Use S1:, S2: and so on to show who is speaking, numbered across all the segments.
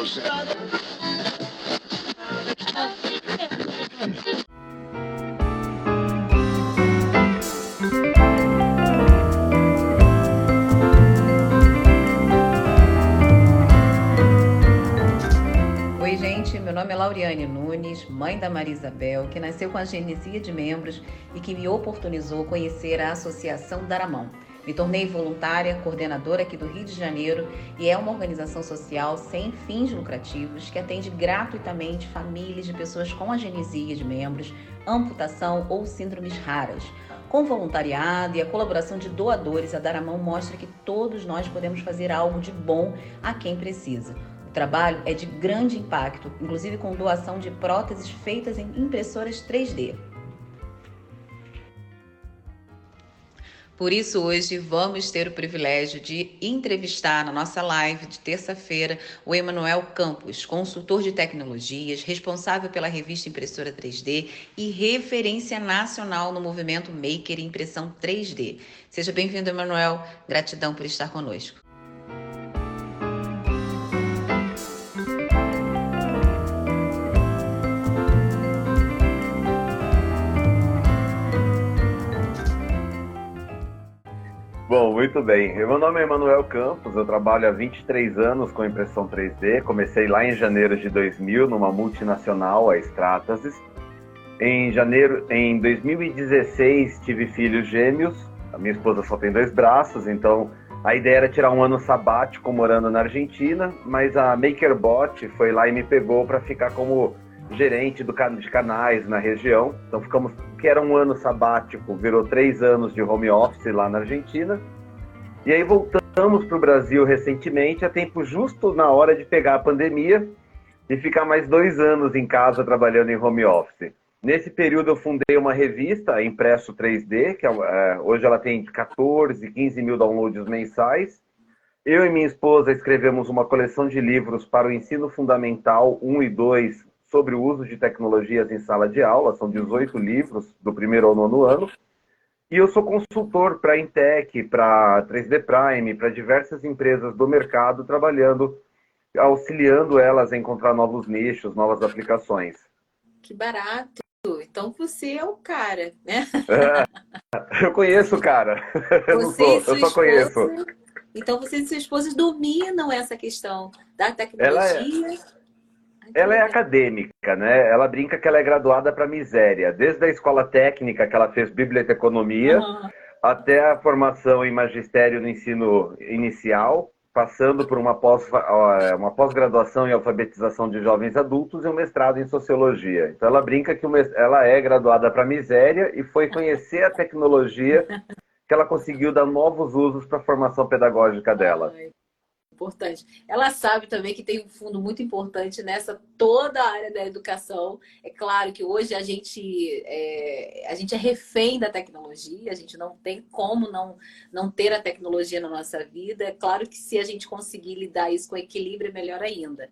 S1: Oi, gente, meu nome é Lauriane Nunes, mãe da Maria Isabel, que nasceu com a genesia de membros e que me oportunizou conhecer a Associação Daramão. Me tornei voluntária, coordenadora aqui do Rio de Janeiro e é uma organização social sem fins lucrativos que atende gratuitamente famílias de pessoas com agenesia de membros, amputação ou síndromes raras. Com voluntariado e a colaboração de doadores, a Daramão mostra que todos nós podemos fazer algo de bom a quem precisa. O trabalho é de grande impacto, inclusive com doação de próteses feitas em impressoras 3D. Por isso, hoje vamos ter o privilégio de entrevistar na nossa live de terça-feira o Emanuel Campos, consultor de tecnologias, responsável pela revista Impressora 3D e referência nacional no movimento Maker e Impressão 3D. Seja bem-vindo, Emanuel. Gratidão por estar conosco.
S2: Bom, muito bem. Meu nome é Emanuel Campos, eu trabalho há 23 anos com impressão 3D. Comecei lá em janeiro de 2000 numa multinacional, a Stratasys. Em janeiro, em 2016, tive filhos gêmeos. A minha esposa só tem dois braços, então a ideia era tirar um ano sabático morando na Argentina, mas a MakerBot foi lá e me pegou para ficar como gerente do, de canais na região. Então ficamos, que era um ano sabático, virou três anos de home office lá na Argentina. E aí voltamos para o Brasil recentemente, a tempo justo na hora de pegar a pandemia e ficar mais dois anos em casa trabalhando em home office. Nesse período eu fundei uma revista, Impresso 3D, que é, hoje ela tem 14, 15 mil downloads mensais. Eu e minha esposa escrevemos uma coleção de livros para o ensino fundamental 1 e 2 sobre o uso de tecnologias em sala de aula, são 18 livros do primeiro ao nono ano. E eu sou consultor para a Intec, para 3D Prime, para diversas empresas do mercado, trabalhando, auxiliando elas a encontrar novos nichos, novas aplicações.
S1: Que barato! Então você é o cara, né?
S2: É, eu conheço o cara.
S1: Eu, sou, eu só esposa, conheço. Então você e sua esposa dominam essa questão da tecnologia. Ela é
S2: é acadêmica, né? Ela brinca que ela é graduada para miséria, desde a escola técnica que ela fez biblioteconomia uhum. até a formação em magistério no ensino inicial, passando por uma pós uma pós-graduação em alfabetização de jovens adultos e um mestrado em sociologia. Então ela brinca que ela é graduada para miséria e foi conhecer a tecnologia que ela conseguiu dar novos usos para a formação pedagógica dela
S1: importante. Ela sabe também que tem um fundo muito importante nessa toda a área da educação. É claro que hoje a gente é, a gente é refém da tecnologia, a gente não tem como não, não ter a tecnologia na nossa vida. É claro que se a gente conseguir lidar isso com equilíbrio, é melhor ainda.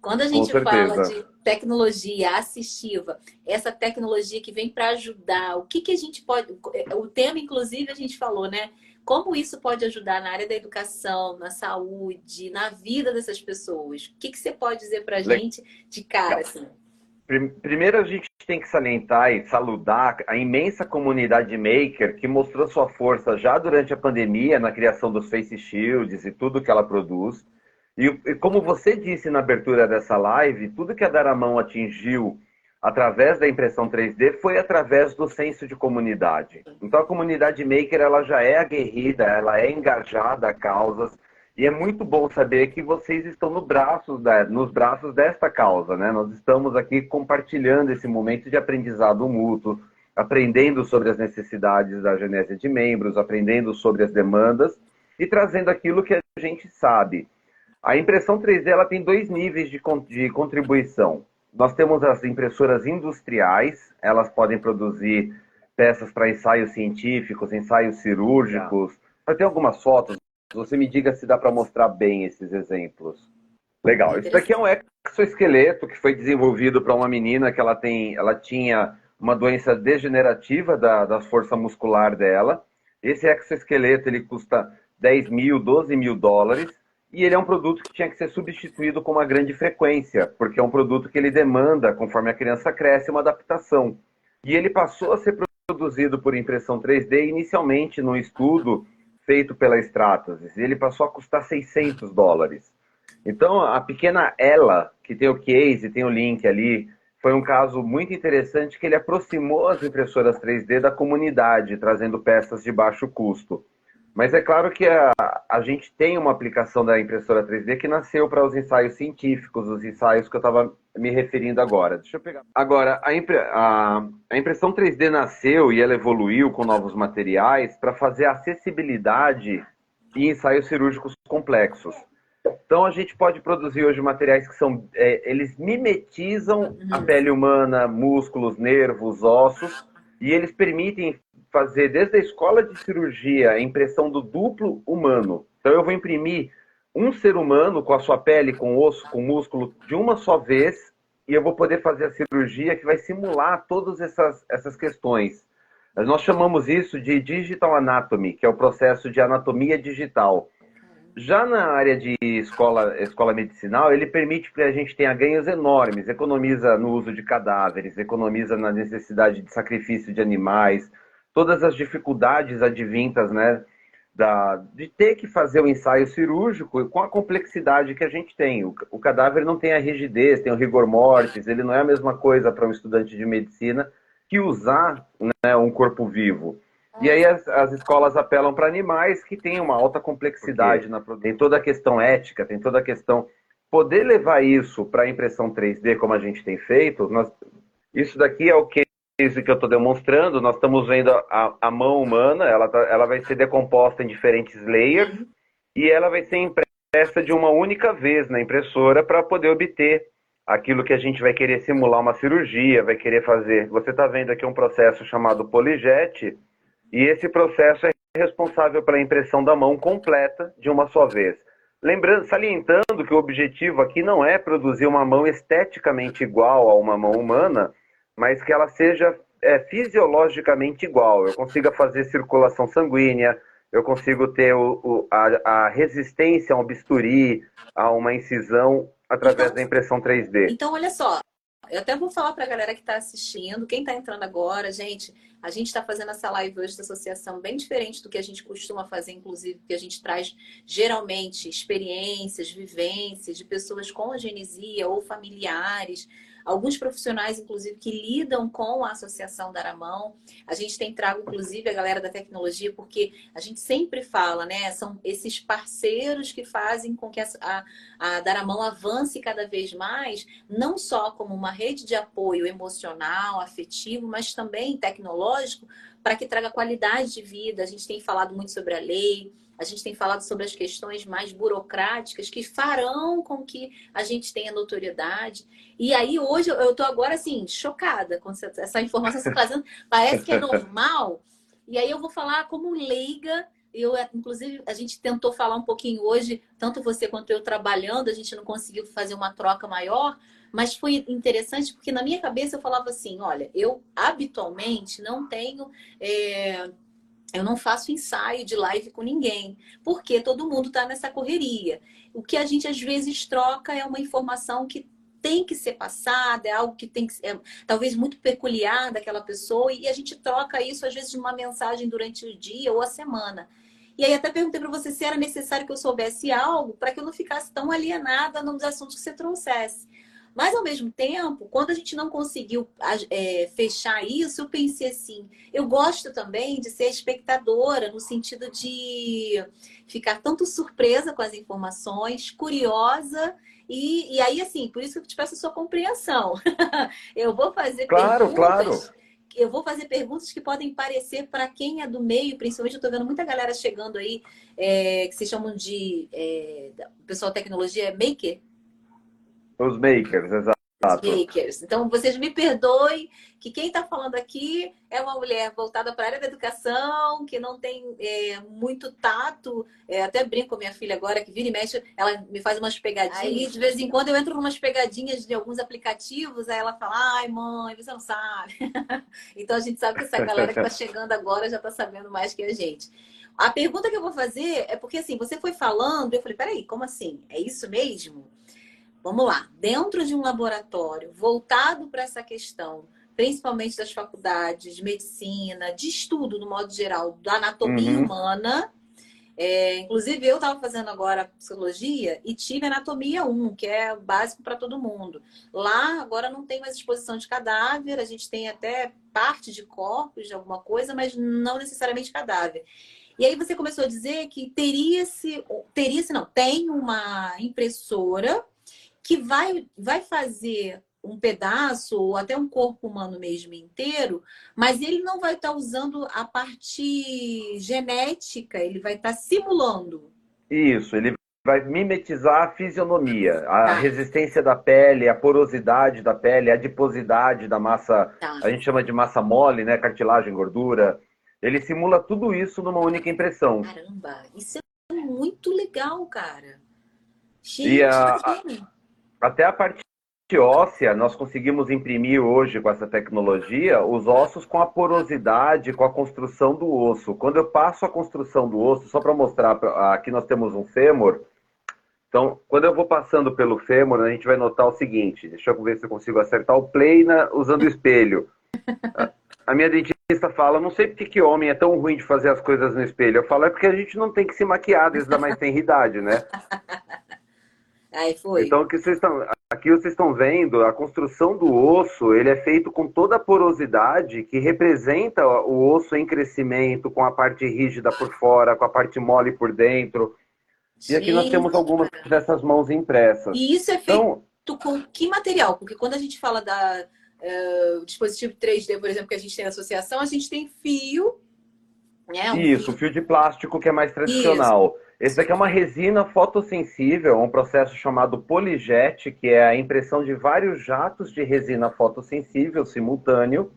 S1: Quando a gente fala de tecnologia assistiva, essa tecnologia que vem para ajudar, o que, que a gente pode. O tema, inclusive, a gente falou, né? Como isso pode ajudar na área da educação, na saúde, na vida dessas pessoas? O que, que você pode dizer para a gente de cara? Assim?
S2: Primeiro, a gente tem que salientar e saludar a imensa comunidade maker que mostrou sua força já durante a pandemia na criação dos face shields e tudo que ela produz. E, como você disse na abertura dessa live, tudo que a Daramão atingiu através da impressão 3D foi através do senso de comunidade. Então a comunidade maker ela já é aguerrida, ela é engajada a causas e é muito bom saber que vocês estão no braços da, nos braços desta causa, né? Nós estamos aqui compartilhando esse momento de aprendizado mútuo, aprendendo sobre as necessidades da genésia de membros, aprendendo sobre as demandas e trazendo aquilo que a gente sabe. A impressão 3D ela tem dois níveis de, de contribuição. Nós temos as impressoras industriais, elas podem produzir peças para ensaios científicos, ensaios cirúrgicos. Eu tenho algumas fotos, você me diga se dá para mostrar bem esses exemplos. Legal. Isso daqui é um exoesqueleto que foi desenvolvido para uma menina que ela tem, ela tinha uma doença degenerativa da, da força muscular dela. Esse exoesqueleto ele custa 10 mil, 12 mil dólares e ele é um produto que tinha que ser substituído com uma grande frequência, porque é um produto que ele demanda, conforme a criança cresce, uma adaptação. E ele passou a ser produzido por impressão 3D inicialmente num estudo feito pela Stratasys, e ele passou a custar 600 dólares. Então, a pequena Ela, que tem o case, tem o link ali, foi um caso muito interessante que ele aproximou as impressoras 3D da comunidade, trazendo peças de baixo custo. Mas é claro que a, a gente tem uma aplicação da impressora 3D que nasceu para os ensaios científicos, os ensaios que eu estava me referindo agora. Deixa eu pegar. Agora, a, impre, a, a impressão 3D nasceu e ela evoluiu com novos materiais para fazer acessibilidade em ensaios cirúrgicos complexos. Então a gente pode produzir hoje materiais que são, é, eles mimetizam a uhum. pele humana, músculos, nervos, ossos, e eles permitem fazer desde a escola de cirurgia a impressão do duplo humano. Então eu vou imprimir um ser humano com a sua pele, com osso, com músculo, de uma só vez, e eu vou poder fazer a cirurgia que vai simular todas essas, essas questões. Nós chamamos isso de digital anatomy, que é o processo de anatomia digital. Já na área de escola, escola medicinal, ele permite que a gente tenha ganhos enormes, economiza no uso de cadáveres, economiza na necessidade de sacrifício de animais, todas as dificuldades advintas, né, da, de ter que fazer o ensaio cirúrgico com a complexidade que a gente tem. O, o cadáver não tem a rigidez, tem o rigor mortis, ele não é a mesma coisa para um estudante de medicina que usar né, um corpo vivo. E aí as, as escolas apelam para animais que têm uma alta complexidade na produção. Tem toda a questão ética, tem toda a questão. Poder levar isso para a impressão 3D, como a gente tem feito, nós... isso daqui é o que que eu estou demonstrando, nós estamos vendo a, a mão humana, ela, tá, ela vai ser decomposta em diferentes layers e ela vai ser impressa de uma única vez na impressora para poder obter aquilo que a gente vai querer simular uma cirurgia, vai querer fazer. Você está vendo aqui um processo chamado polijet e esse processo é responsável pela impressão da mão completa de uma só vez. Lembrando, salientando que o objetivo aqui não é produzir uma mão esteticamente igual a uma mão humana, mas que ela seja é, fisiologicamente igual. Eu consiga fazer circulação sanguínea, eu consigo ter o, o, a, a, resistência a um bisturi, a uma incisão através então, da impressão 3D.
S1: Então, olha só, eu até vou falar para a galera que está assistindo, quem está entrando agora, gente, a gente está fazendo essa live hoje da associação bem diferente do que a gente costuma fazer, inclusive, porque a gente traz geralmente experiências, vivências de pessoas com agenesia ou familiares alguns profissionais, inclusive, que lidam com a Associação Daramão. A gente tem trago, inclusive, a galera da tecnologia, porque a gente sempre fala, né? São esses parceiros que fazem com que a, a, a Daramão avance cada vez mais, não só como uma rede de apoio emocional, afetivo, mas também tecnológico, para que traga qualidade de vida. A gente tem falado muito sobre a lei, a gente tem falado sobre as questões mais burocráticas que farão com que a gente tenha notoriedade. E aí, hoje, eu estou agora, assim, chocada com essa informação que você está trazendo. Parece que é normal. E aí, eu vou falar como leiga. Eu, inclusive, a gente tentou falar um pouquinho hoje, tanto você quanto eu trabalhando, a gente não conseguiu fazer uma troca maior, mas foi interessante porque na minha cabeça eu falava assim: olha, eu habitualmente não tenho. É eu não faço ensaio de live com ninguém, porque todo mundo está nessa correria. O que a gente às vezes troca é uma informação que tem que ser passada, é algo que tem que é, talvez muito peculiar daquela pessoa, e a gente troca isso às vezes de uma mensagem durante o dia ou a semana. E aí até perguntei para você se era necessário que eu soubesse algo para que eu não ficasse tão alienada nos assuntos que você trouxesse. Mas, ao mesmo tempo, quando a gente não conseguiu é, fechar isso, eu pensei assim: eu gosto também de ser espectadora, no sentido de ficar tanto surpresa com as informações, curiosa. E, e aí, assim, por isso que eu te peço a sua compreensão. eu vou fazer
S2: claro,
S1: perguntas.
S2: Claro.
S1: Eu vou fazer perguntas que podem parecer para quem é do meio, principalmente eu estou vendo muita galera chegando aí, é, que se chamam de. É, pessoal tecnologia é maker,
S2: os makers, exato. Os
S1: makers. Então, vocês me perdoem que quem está falando aqui é uma mulher voltada para a área da educação, que não tem é, muito tato. É, até brinco com a minha filha agora, que vira e mexe, ela me faz umas pegadinhas. Aí, de vez em quando, eu entro umas pegadinhas de alguns aplicativos, aí ela fala, ai, mãe, você não sabe. então, a gente sabe que essa galera que está chegando agora já está sabendo mais que a gente. A pergunta que eu vou fazer é porque assim, você foi falando, eu falei, peraí, como assim? É isso mesmo? Vamos lá. Dentro de um laboratório voltado para essa questão, principalmente das faculdades de medicina, de estudo, no modo geral, da anatomia uhum. humana, é, inclusive, eu estava fazendo agora psicologia e tive anatomia 1, que é básico para todo mundo. Lá, agora não tem mais exposição de cadáver, a gente tem até parte de corpos, de alguma coisa, mas não necessariamente cadáver. E aí você começou a dizer que teria-se, teria-se não, tem uma impressora que vai, vai fazer um pedaço ou até um corpo humano mesmo inteiro, mas ele não vai estar tá usando a parte genética, ele vai estar tá simulando.
S2: Isso, ele vai mimetizar a fisionomia, a tá. resistência da pele, a porosidade da pele, a adiposidade da massa, tá. a gente chama de massa mole, né, cartilagem, gordura. Ele simula tudo isso numa única impressão.
S1: Caramba, isso é muito legal, cara. Gente,
S2: e a, a, até a parte óssea, nós conseguimos imprimir hoje com essa tecnologia os ossos com a porosidade, com a construção do osso. Quando eu passo a construção do osso, só para mostrar, aqui nós temos um fêmur. Então, quando eu vou passando pelo fêmur, a gente vai notar o seguinte: deixa eu ver se eu consigo acertar o play usando o espelho. A minha dentista fala: não sei porque que homem é tão ruim de fazer as coisas no espelho. Eu falo: é porque a gente não tem que se maquiar desde a mais tenridade, né?
S1: Aí foi.
S2: Então, aqui vocês, estão, aqui vocês estão vendo, a construção do osso, ele é feito com toda a porosidade que representa o osso em crescimento, com a parte rígida por fora, com a parte mole por dentro. Gente, e aqui nós temos algumas dessas mãos impressas.
S1: E isso é feito então, com que material? Porque quando a gente fala da uh, dispositivo 3D, por exemplo, que a gente tem na associação, a gente tem fio.
S2: Né? Um isso, fio... fio de plástico que é mais tradicional. Isso. Esse daqui é uma resina fotossensível, um processo chamado polijet, que é a impressão de vários jatos de resina fotossensível simultâneo,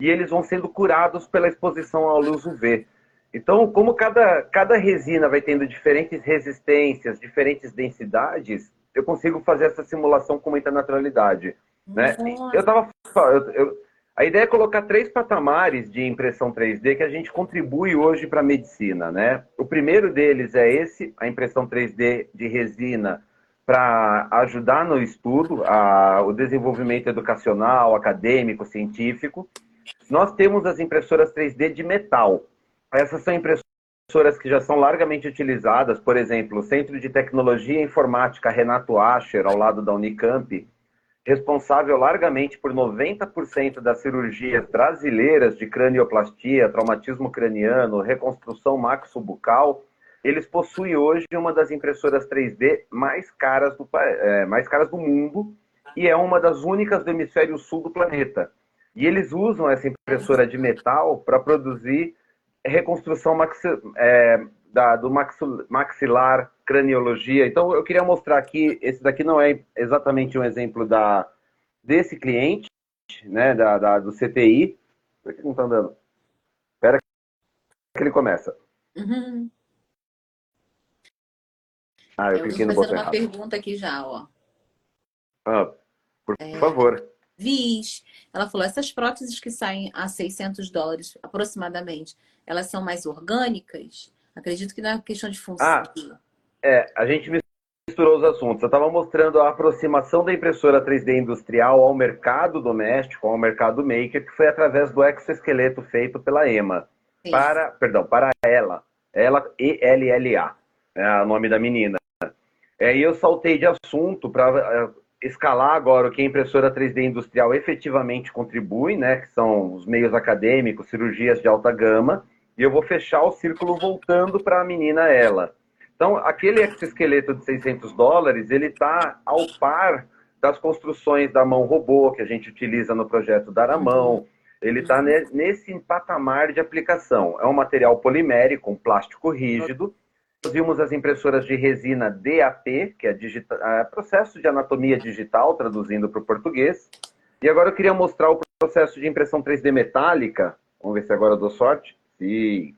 S2: e eles vão sendo curados pela exposição à luz UV. Então, como cada, cada resina vai tendo diferentes resistências, diferentes densidades, eu consigo fazer essa simulação com muita naturalidade. Né? Eu tava, eu, eu, a ideia é colocar três patamares de impressão 3D que a gente contribui hoje para a medicina, né? O primeiro deles é esse, a impressão 3D de resina para ajudar no estudo, a, o desenvolvimento educacional, acadêmico, científico. Nós temos as impressoras 3D de metal. Essas são impressoras que já são largamente utilizadas, por exemplo, o Centro de Tecnologia Informática Renato Ascher, ao lado da Unicamp, responsável largamente por 90% das cirurgias brasileiras de cranioplastia, traumatismo craniano, reconstrução maxobucal, eles possuem hoje uma das impressoras 3D mais caras do, é, mais caras do mundo e é uma das únicas do hemisfério sul do planeta. E eles usam essa impressora de metal para produzir reconstrução maxi, é, da, do maxilar craniologia. Então, eu queria mostrar aqui, esse daqui não é exatamente um exemplo da, desse cliente, né, da, da do CTI. Por que não está andando? Espera que ele começa. Uhum.
S1: Ah, eu, eu cliquei no botão uma errado. pergunta aqui já, ó.
S2: Ah, por é... favor.
S1: Viz, ela falou, essas próteses que saem a 600 dólares aproximadamente, elas são mais orgânicas? Acredito que não é questão de função.
S2: Ah, é, a gente misturou os assuntos. Eu estava mostrando a aproximação da impressora 3D industrial ao mercado doméstico, ao mercado maker, que foi através do exoesqueleto feito pela EMA. Sim. Para, perdão, para ela. Ela, E-L-L-A, é o nome da menina. É, e eu saltei de assunto para é, escalar agora o que a impressora 3D industrial efetivamente contribui, né, que são os meios acadêmicos, cirurgias de alta gama, e eu vou fechar o círculo voltando para a menina ela. Então, aquele exoesqueleto de 600 dólares, ele está ao par das construções da mão robô que a gente utiliza no projeto Dar a Mão. Ele está nesse patamar de aplicação. É um material polimérico, um plástico rígido. Nós vimos as impressoras de resina DAP, que é, digital, é processo de anatomia digital, traduzindo para o português. E agora eu queria mostrar o processo de impressão 3D metálica. Vamos ver se agora eu dou sorte. Sim.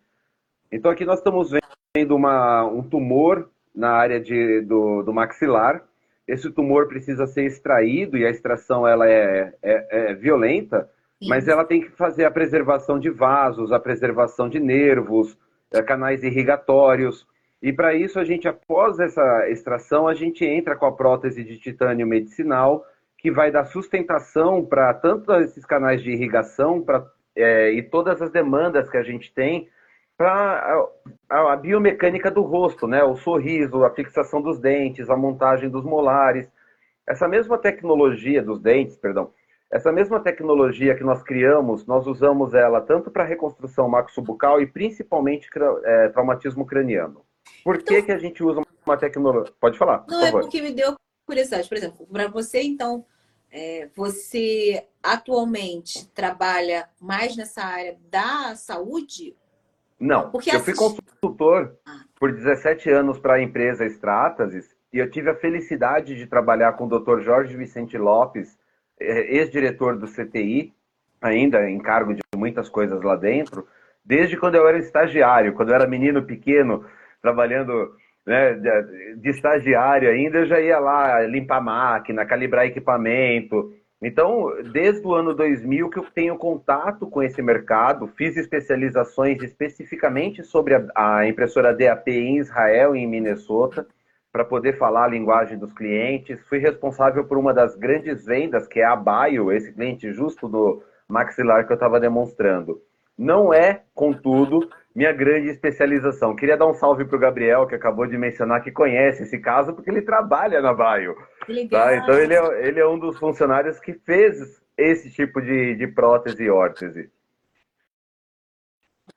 S2: Então aqui nós estamos vendo uma, um tumor na área de, do, do maxilar. Esse tumor precisa ser extraído e a extração ela é, é, é violenta, Sim. mas ela tem que fazer a preservação de vasos, a preservação de nervos, é, canais irrigatórios. E para isso, a gente, após essa extração, a gente entra com a prótese de titânio medicinal, que vai dar sustentação para tanto esses canais de irrigação pra, é, e todas as demandas que a gente tem para a, a, biomecânica do rosto, né? O sorriso, a fixação dos dentes, a montagem dos molares. Essa mesma tecnologia dos dentes, perdão, essa mesma tecnologia que nós criamos, nós usamos ela tanto para reconstrução maxobucal e principalmente é, traumatismo craniano. Por que, então, que a gente usa uma tecnologia? Pode falar.
S1: Não, é porque me deu curiosidade. Por exemplo, para você, então, é, você atualmente trabalha mais nessa área da saúde?
S2: Não, porque eu fui consultor ah. por 17 anos para a empresa Stratasys e eu tive a felicidade de trabalhar com o Dr. Jorge Vicente Lopes, é, ex-diretor do CTI, ainda em cargo de muitas coisas lá dentro, desde quando eu era estagiário, quando eu era menino pequeno, trabalhando né, de, de, estagiário ainda, eu já ia lá limpar máquina, calibrar equipamento. Então, desde o ano 2000 que eu tenho contato com esse mercado, fiz especializações especificamente sobre a, a impressora DAP em Israel e em Minnesota, para poder falar a linguagem dos clientes. Fui responsável por uma das grandes vendas, que é a Bio, esse cliente justo do maxilar que eu estava demonstrando. Não é, contudo, minha grande especialização. Queria dar um salve para o Gabriel, que acabou de mencionar que conhece esse caso, porque ele trabalha na Bio. Tá? Então, ele é, ele é um dos funcionários que fez esse tipo de, de prótese e órtese.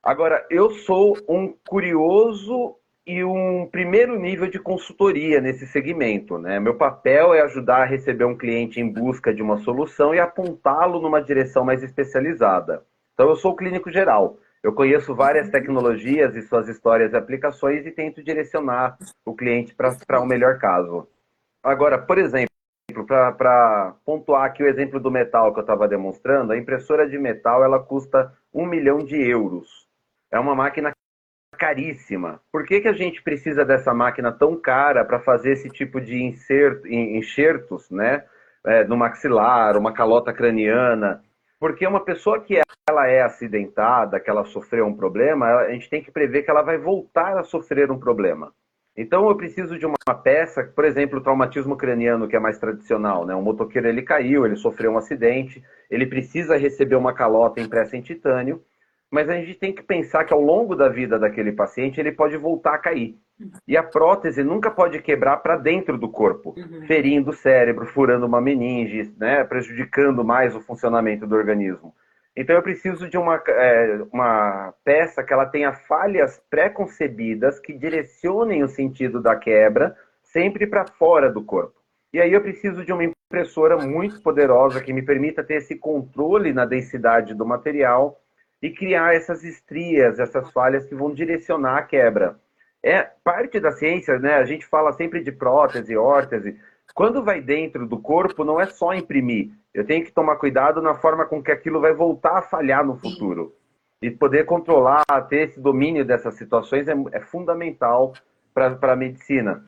S2: Agora, eu sou um curioso e um primeiro nível de consultoria nesse segmento. Né? Meu papel é ajudar a receber um cliente em busca de uma solução e apontá-lo numa direção mais especializada. Então, eu sou clínico geral. Eu conheço várias tecnologias e suas histórias e aplicações e tento direcionar o cliente para o um melhor caso. Agora, por exemplo, para pontuar aqui o exemplo do metal que eu estava demonstrando, a impressora de metal ela custa um milhão de euros. É uma máquina caríssima. Por que, que a gente precisa dessa máquina tão cara para fazer esse tipo de inserto, enxertos né, é, no maxilar, uma calota craniana? Porque uma pessoa que ela é acidentada, que ela sofreu um problema, a gente tem que prever que ela vai voltar a sofrer um problema. Então eu preciso de uma peça, por exemplo, o traumatismo craniano, que é mais tradicional, né? Um motoqueiro ele caiu, ele sofreu um acidente, ele precisa receber uma calota impressa em titânio, mas a gente tem que pensar que ao longo da vida daquele paciente ele pode voltar a cair. E a prótese nunca pode quebrar para dentro do corpo, uhum. ferindo o cérebro, furando uma meninge, né, prejudicando mais o funcionamento do organismo. Então eu preciso de uma, é, uma peça que ela tenha falhas pré-concebidas que direcionem o sentido da quebra sempre para fora do corpo. E aí eu preciso de uma impressora muito poderosa que me permita ter esse controle na densidade do material e criar essas estrias, essas falhas que vão direcionar a quebra. É parte da ciência, né? A gente fala sempre de prótese, órtese. Quando vai dentro do corpo, não é só imprimir. Eu tenho que tomar cuidado na forma com que aquilo vai voltar a falhar no futuro. E poder controlar, ter esse domínio dessas situações é, é fundamental para a medicina.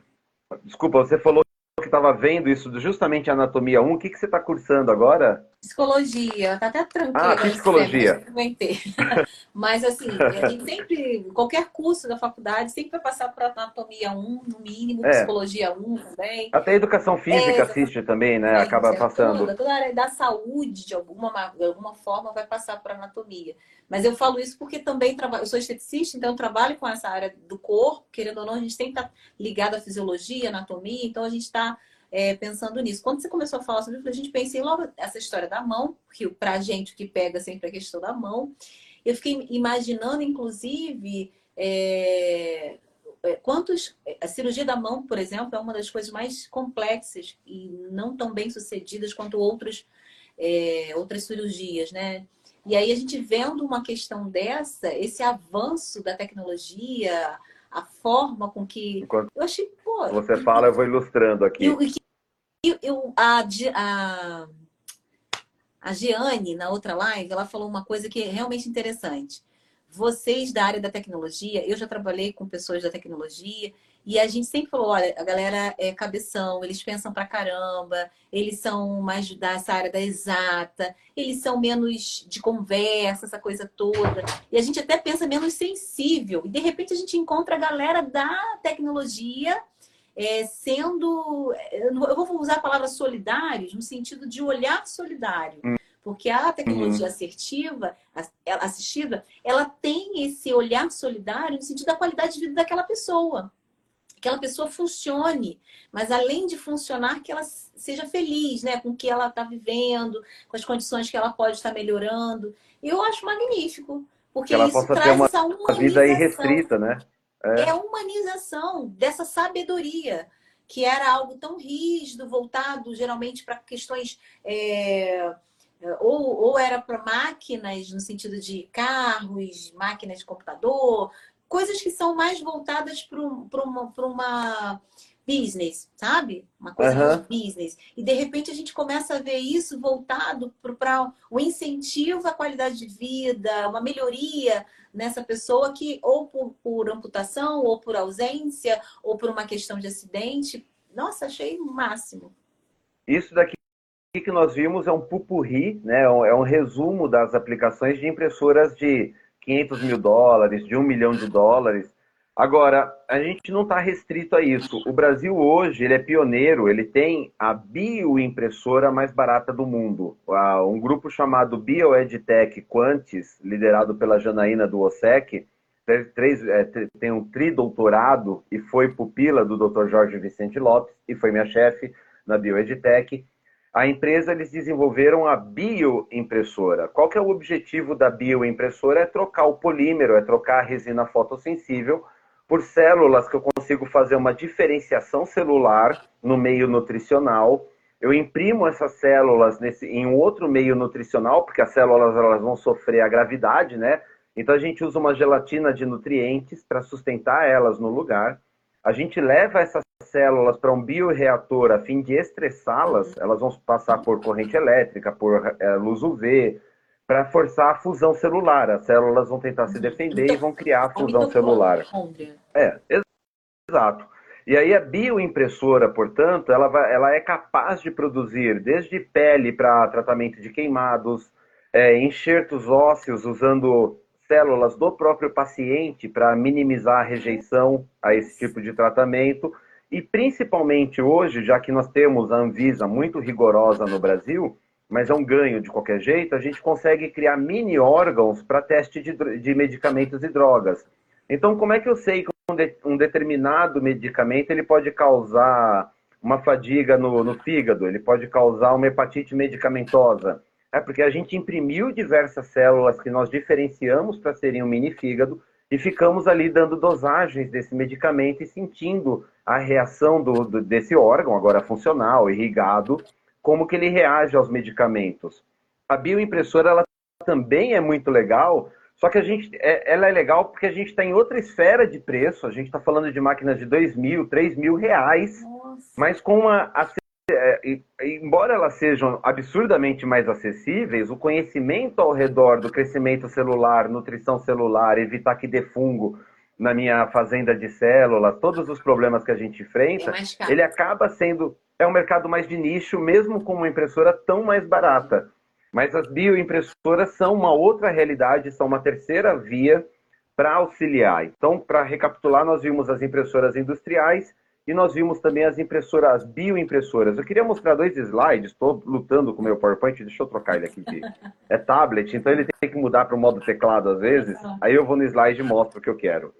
S2: Desculpa, você falou que estava vendo isso justamente Anatomia 1. O que, que você está cursando agora?
S1: Psicologia, tá até tranquilo.
S2: Ah, psicologia.
S1: Mas assim, a gente sempre, qualquer curso da faculdade, sempre vai passar para anatomia 1, no mínimo, é. psicologia 1 também.
S2: Até educação física é, assiste também, né? Acaba passando.
S1: Toda, toda a área da saúde, de alguma, de alguma forma, vai passar para anatomia. Mas eu falo isso porque também trabalho, eu sou esteticista, então eu trabalho com essa área do corpo, querendo ou não, a gente sempre está ligado à fisiologia, anatomia, então a gente está é, pensando nisso. Quando você começou a falar sobre isso, a gente pensei logo essa história da mão, que para a gente o que pega sempre a questão da mão. Eu fiquei imaginando, inclusive, é, é quantos. A cirurgia da mão, por exemplo, é uma das coisas mais complexas e não tão bem sucedidas quanto outros, é, outras cirurgias, né? E aí a gente vendo uma questão dessa, esse avanço da tecnologia, a forma com que.
S2: Enquanto eu achei, pô. Você fala, eu vou ilustrando aqui. Eu,
S1: eu, eu, a, a, a Giane, na outra live, ela falou uma coisa que é realmente interessante. Vocês da área da tecnologia, eu já trabalhei com pessoas da tecnologia, E a gente sempre falou, olha, a galera é cabeção, eles pensam pra caramba, eles são mais dessa área da exata, eles são menos de conversa, essa coisa toda. E a gente até pensa menos sensível. E de repente a gente encontra a galera da tecnologia é, sendo. Eu vou usar a palavra solidários no sentido de olhar solidário. Hum. Porque a tecnologia uhum. assertiva, assistida, ela tem esse olhar solidário no sentido da qualidade de vida daquela pessoa aquela pessoa funcione, mas além de funcionar, que ela seja feliz, né, com o que ela está vivendo, com as condições que ela pode estar melhorando. E eu acho magnífico, porque
S2: isso traz uma, essa humanização. vida irrestrita, né?
S1: É. é a humanização dessa sabedoria que era algo tão rígido, voltado geralmente para questões é, ou, ou era para máquinas no sentido de carros, máquinas de computador, coisas que são mais voltadas para uma, uma business, sabe? Uma coisa uhum. de business. E de repente a gente começa a ver isso voltado para o incentivo à qualidade de vida, uma melhoria nessa pessoa que, ou por, por amputação, ou por ausência, ou por uma questão de acidente. Nossa, achei o máximo.
S2: Isso daqui que nós vimos é um pupurri, né? É um resumo das aplicações de impressoras de 500 mil dólares, de um milhão de dólares. Agora, a gente não está restrito a isso. O Brasil hoje ele é pioneiro, ele tem a bioimpressora mais barata do mundo. Um grupo chamado BioEdTech Quantis, liderado pela Janaína do OSEC, é, tem um tridoutorado e foi pupila do Dr. Jorge Vicente Lopes e foi minha chefe na BioEdTech. A empresa eles desenvolveram a bioimpressora. Qual que é o objetivo da bioimpressora? É trocar o polímero, é trocar a resina fotossensível por células que eu consigo fazer uma diferenciação celular no meio nutricional. Eu imprimo essas células nesse, em um outro meio nutricional, porque as células elas vão sofrer a gravidade, né? Então a gente usa uma gelatina de nutrientes para sustentar elas no lugar. A gente leva essas células para um bioreator a fim de estressá-las, uhum. elas vão passar por corrente elétrica, por é, luz UV, para forçar a fusão celular. As células vão tentar se defender então, e vão criar a fusão celular. É, exato. E aí a bioimpressora, portanto, ela, vai, ela é capaz de produzir desde pele para tratamento de queimados, é, enxertos ósseos usando células do próprio paciente para minimizar a rejeição a esse tipo de tratamento. E principalmente hoje, já que nós temos a Anvisa muito rigorosa no Brasil, mas é um ganho de qualquer jeito, a gente consegue criar mini órgãos para teste de, de, medicamentos e drogas. Então, como é que eu sei que um, de, um determinado medicamento ele pode causar uma fadiga no, no fígado, ele pode causar uma hepatite medicamentosa? É porque a gente imprimiu diversas células que nós diferenciamos para serem um mini fígado e ficamos ali dando dosagens desse medicamento e sentindo a reação do, do, desse órgão, agora funcional, irrigado, como que ele reage aos medicamentos. A bioimpressora ela também é muito legal, só que a gente, é, ela é legal porque a gente está em outra esfera de preço, a gente está falando de máquinas de dois mil, três mil reais, Nossa. mas com uma é, embora elas sejam absurdamente mais acessíveis, o conhecimento ao redor do crescimento celular, nutrição celular, evitar que dê fungo na minha fazenda de células, todos os problemas que a gente enfrenta, é ele acaba sendo é um mercado mais de nicho, mesmo com uma impressora tão mais barata. Mas as bioimpressoras são uma outra realidade, são uma terceira via para auxiliar. Então, para recapitular, nós vimos as impressoras industriais e nós vimos também as impressoras, as bioimpressoras. Eu queria mostrar dois slides, estou lutando com o meu PowerPoint, deixa eu trocar ele aqui. De... É tablet, então ele tem que mudar para o modo teclado às vezes. Aí eu vou no slide e mostro o que eu quero.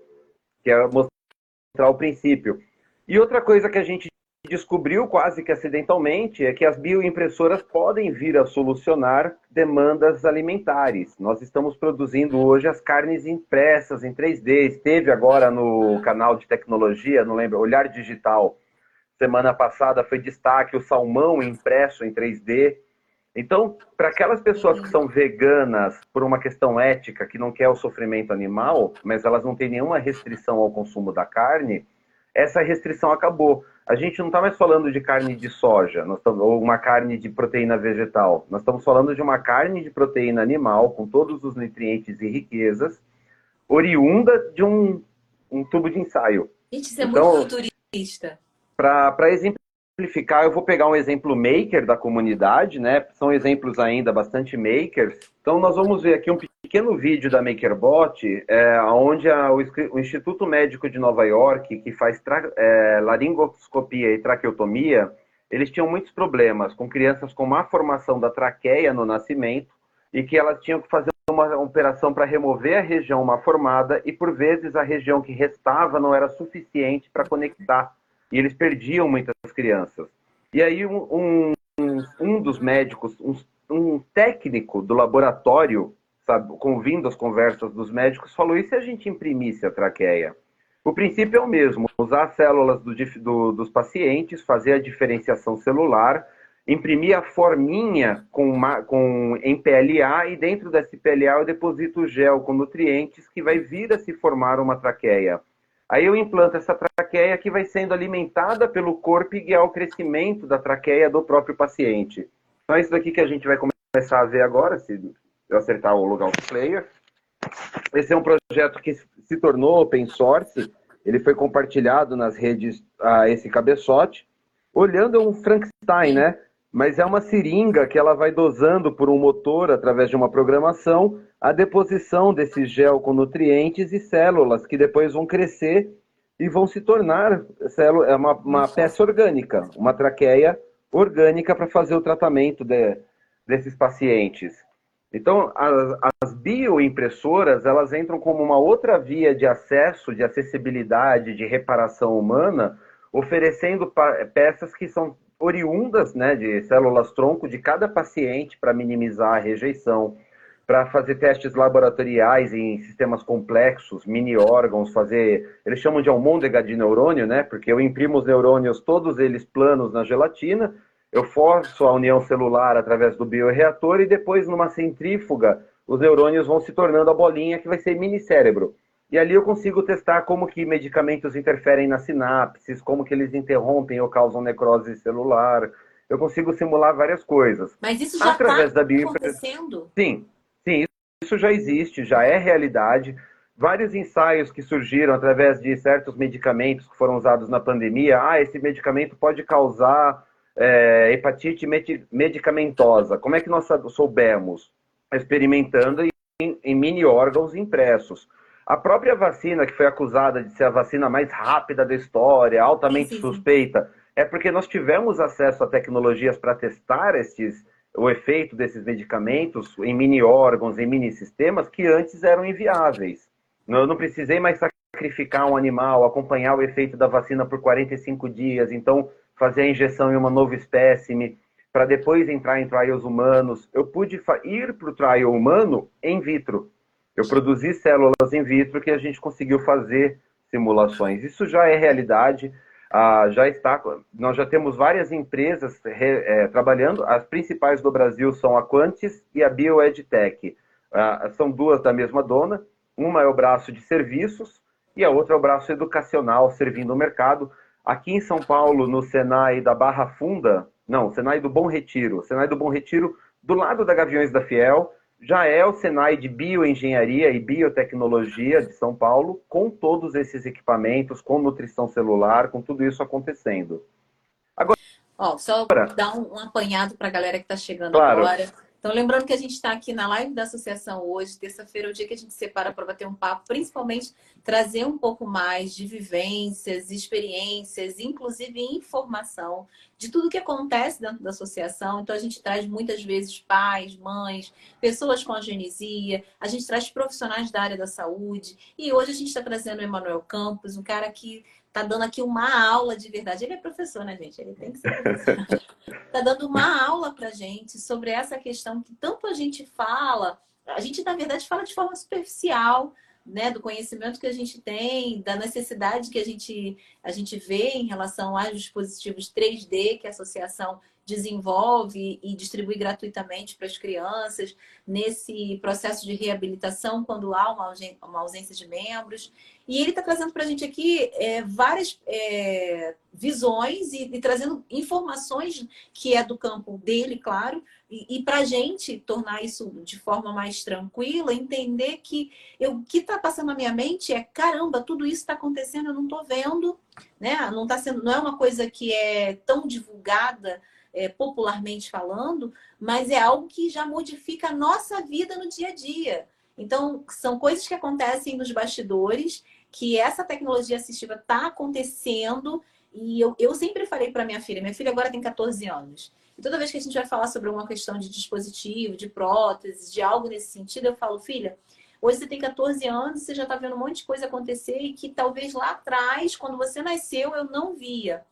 S2: Que é mostrar o princípio. E outra coisa que a gente descobriu quase que acidentalmente é que as bioimpressoras podem vir a solucionar demandas alimentares. Nós estamos produzindo hoje as carnes impressas em 3D. Esteve agora no canal de tecnologia, não lembro, Olhar Digital. Semana passada foi destaque o salmão impresso em 3D. Então, para aquelas pessoas que são veganas por uma questão ética, que não quer o sofrimento animal, mas elas não têm nenhuma restrição ao consumo da carne, essa restrição acabou a gente não está mais falando de carne de soja, nós estamos, ou uma carne de proteína vegetal. Nós estamos falando de uma carne de proteína animal, com todos os nutrientes e riquezas, oriunda de um, um tubo de ensaio.
S1: Gente, isso é então, muito futurista.
S2: Para exemplificar, eu vou pegar um exemplo maker da comunidade, né? São exemplos ainda bastante makers. Então, nós vamos ver aqui um pequeno vídeo da MakerBot, é, onde a, o, o, Instituto Médico de Nova York, que faz tra, é, laringoscopia e traqueotomia, eles tinham muitos problemas com crianças com má formação da traqueia no nascimento e que elas tinham que fazer uma operação para remover a região má formada e, por vezes, a região que restava não era suficiente para conectar. E eles perdiam muitas crianças. E aí, um, um, um dos médicos, um, um técnico do laboratório, sabe, convindo as conversas dos médicos, falou: e se a gente imprimisse a traqueia? O princípio é o mesmo: usar as células do, do, dos pacientes, fazer a diferenciação celular, imprimir a forminha com, uma, com, em PLA e dentro desse PLA eu deposito o gel com nutrientes que vai vir a se formar uma traqueia. Aí eu implanto essa traqueia que vai sendo alimentada pelo corpo e guiar o crescimento da traqueia do próprio paciente. Então é isso daqui que a gente vai começar a ver agora, se eu acertar o do player. Esse é um projeto que se tornou open source, ele foi compartilhado nas redes a esse cabeçote. Olhando é um Frankenstein, né? Mas é uma seringa que ela vai dosando por um motor através de uma programação a deposição desse gel com nutrientes e células que depois vão crescer e vão se tornar célula, é uma, uma peça orgânica, uma traqueia orgânica para fazer o tratamento de, desses pacientes. Então, as, as, bioimpressoras, elas entram como uma outra via de acesso, de acessibilidade, de reparação humana, oferecendo peças que são oriundas né, de células-tronco de cada paciente para minimizar a rejeição, para fazer testes laboratoriais em sistemas complexos, mini-órgãos, fazer... Eles chamam de almôndega de neurônio, né? Porque eu imprimo os neurônios, todos eles planos na gelatina, eu forço a união celular através do bioreator e depois, numa centrífuga, os neurônios vão se tornando a bolinha que vai ser mini-cérebro. E ali eu consigo testar como que medicamentos interferem nas sinapses, como que eles interrompem ou causam necrose celular. Eu consigo simular várias coisas.
S1: Mas isso já está acontecendo?
S2: Sim, sim, isso já existe, já é realidade. Vários ensaios que surgiram através de certos medicamentos que foram usados na pandemia. Ah, esse medicamento pode causar é, hepatite medicamentosa. Como é que nós soubemos? Experimentando em, em mini órgãos impressos. A própria vacina, que foi acusada de ser a vacina mais rápida da história, altamente sim, sim, suspeita, é porque nós tivemos acesso a tecnologias para testar estes, o efeito desses medicamentos em mini órgãos, em mini sistemas, que antes eram inviáveis. Eu não precisei mais sacrificar um animal, acompanhar o efeito da vacina por 45 dias. Então, fazer a injeção em uma nova espécime, para depois entrar em trials humanos. Eu pude ir para o trial humano em vitro. Eu produzi células in vitro que a gente conseguiu fazer simulações. Isso já é realidade. Ah, já está. Nós já temos várias empresas é, trabalhando. As principais do Brasil são a Quantis e a BioEdTech. Ah, são duas da mesma dona. Uma é o braço de serviços e a outra é o braço educacional, servindo o mercado. Aqui em São Paulo, no Senai da Barra Funda, não, Senai do Bom Retiro, Senai do Bom Retiro, do lado da Gaviões da Fiel, já é o Senai de Bioengenharia e Biotecnologia de São Paulo, com todos esses equipamentos, com nutrição celular, com tudo isso acontecendo.
S1: Agora, Ó, só dar um, um apanhado para a galera que está chegando claro. agora. Então, lembrando que a gente está aqui na live da associação hoje, terça-feira, é o dia que a gente separa para bater um papo, principalmente trazer um pouco mais de vivências, experiências, inclusive informação de tudo que acontece dentro da associação. Então, a gente traz muitas vezes pais, mães, pessoas com agenesia, a gente traz profissionais da área da saúde. E hoje a gente está trazendo o Emanuel Campos, um cara que tá dando aqui uma aula de verdade. Ele é professor, né, gente? Ele tem que ser professor. tá dando uma aula pra gente sobre essa questão que tanto a gente fala, a gente, na verdade, fala de forma superficial, né, do conhecimento que a gente tem, da necessidade que a gente, a gente vê em relação aos dispositivos 3D que a associação desenvolve e distribui gratuitamente para as crianças nesse processo de reabilitação quando há uma ausência de membros. E ele está trazendo para a gente aqui é, várias é, visões e, e, trazendo informações que é do campo dele, claro, e, e para a gente tornar isso de forma mais tranquila, entender que eu, o que está passando na minha mente é caramba, tudo isso está acontecendo, eu não estou vendo, né? Não tá sendo, não é uma coisa que é tão divulgada é, popularmente falando, mas é algo que já modifica a nossa vida no dia a dia. Então, são coisas que acontecem nos bastidores, que essa tecnologia assistiva está acontecendo. E eu, eu sempre falei para minha filha, minha filha agora tem 14 anos. E toda vez que a gente vai falar sobre uma questão de dispositivo, de prótese, de algo nesse sentido, eu falo, filha, hoje você tem 14 anos, você já está vendo um monte de coisa acontecer e que talvez lá atrás, quando você nasceu, eu não via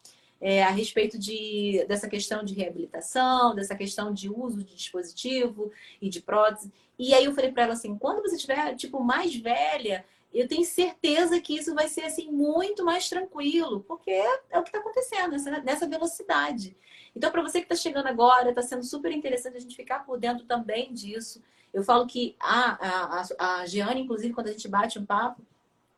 S1: é, a respeito de, dessa questão de reabilitação, dessa questão de uso de dispositivo e de prótese. E aí eu falei para ela assim, quando você estiver tipo mais velha, eu tenho certeza que isso vai ser assim muito mais tranquilo, porque é, é o que está acontecendo nessa, nessa velocidade. Então, para você que está chegando agora, está sendo super interessante a gente ficar por dentro também disso. Eu falo que a, a, a Giane, inclusive, quando a gente bate um papo,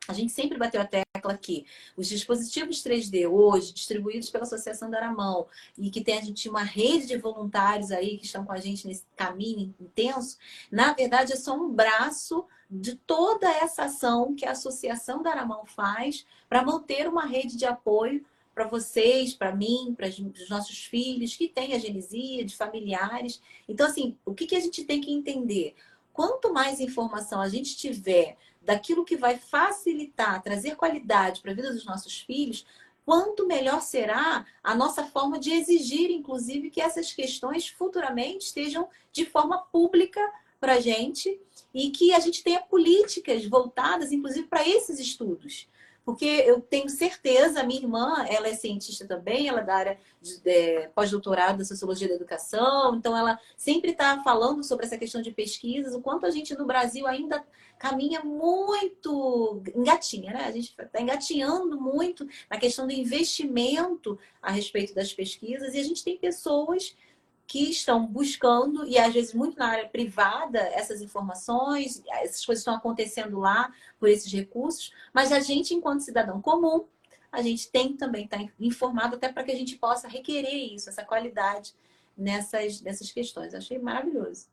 S1: a gente sempre bateu a tecla que os dispositivos 3D hoje, distribuídos pela Associação da Aramão, e que tem a gente uma rede de voluntários aí que estão com a gente nesse caminho intenso, na verdade é só um braço de toda essa ação que a Associação da Aramão faz para manter uma rede de apoio para vocês, para mim, para os nossos filhos que têm a genesia, de familiares. Então, assim, o que, que a gente tem que entender? Quanto mais informação a gente tiver daquilo que vai facilitar, trazer qualidade para a vida dos nossos filhos, quanto melhor será a nossa forma de exigir, inclusive, que essas questões futuramente estejam de forma pública para a gente e que a gente tenha políticas voltadas, inclusive, para esses estudos. Porque eu tenho certeza, minha irmã, ela é cientista também, ela é da área de é, pós-doutorado da Sociologia da Educação, então ela sempre está falando sobre essa questão de pesquisas, o quanto a gente no Brasil ainda caminha muito, engatinha, né? A gente está engatinhando muito na questão do investimento a respeito das pesquisas e a gente tem pessoas que estão buscando, e às vezes muito na área privada, essas informações, essas coisas estão acontecendo lá por esses recursos, mas a gente, enquanto cidadão comum, a gente tem que também estar informado até para que a gente possa requerer isso, essa qualidade nessas, nessas questões. Achei maravilhoso.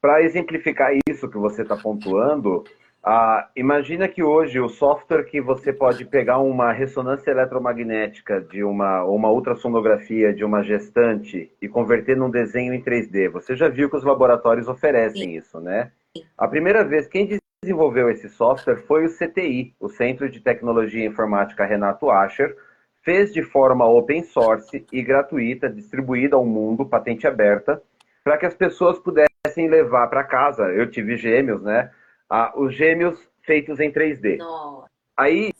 S2: Para exemplificar isso que você está pontuando, ah, imagina que hoje o software que você pode pegar uma ressonância eletromagnética de uma, uma ultrassonografia de uma gestante e converter num desenho em 3D. Você já viu que os laboratórios oferecem Sim. isso, né? A primeira vez, quem desenvolveu esse software foi o CTI, o Centro de Tecnologia Informática Renato Asher, fez de forma open source e gratuita, distribuída ao mundo, patente aberta, para que as pessoas pudessem levar para casa. Eu tive gêmeos, né? Ah, os gêmeos feitos em 3D. Nossa. Aí,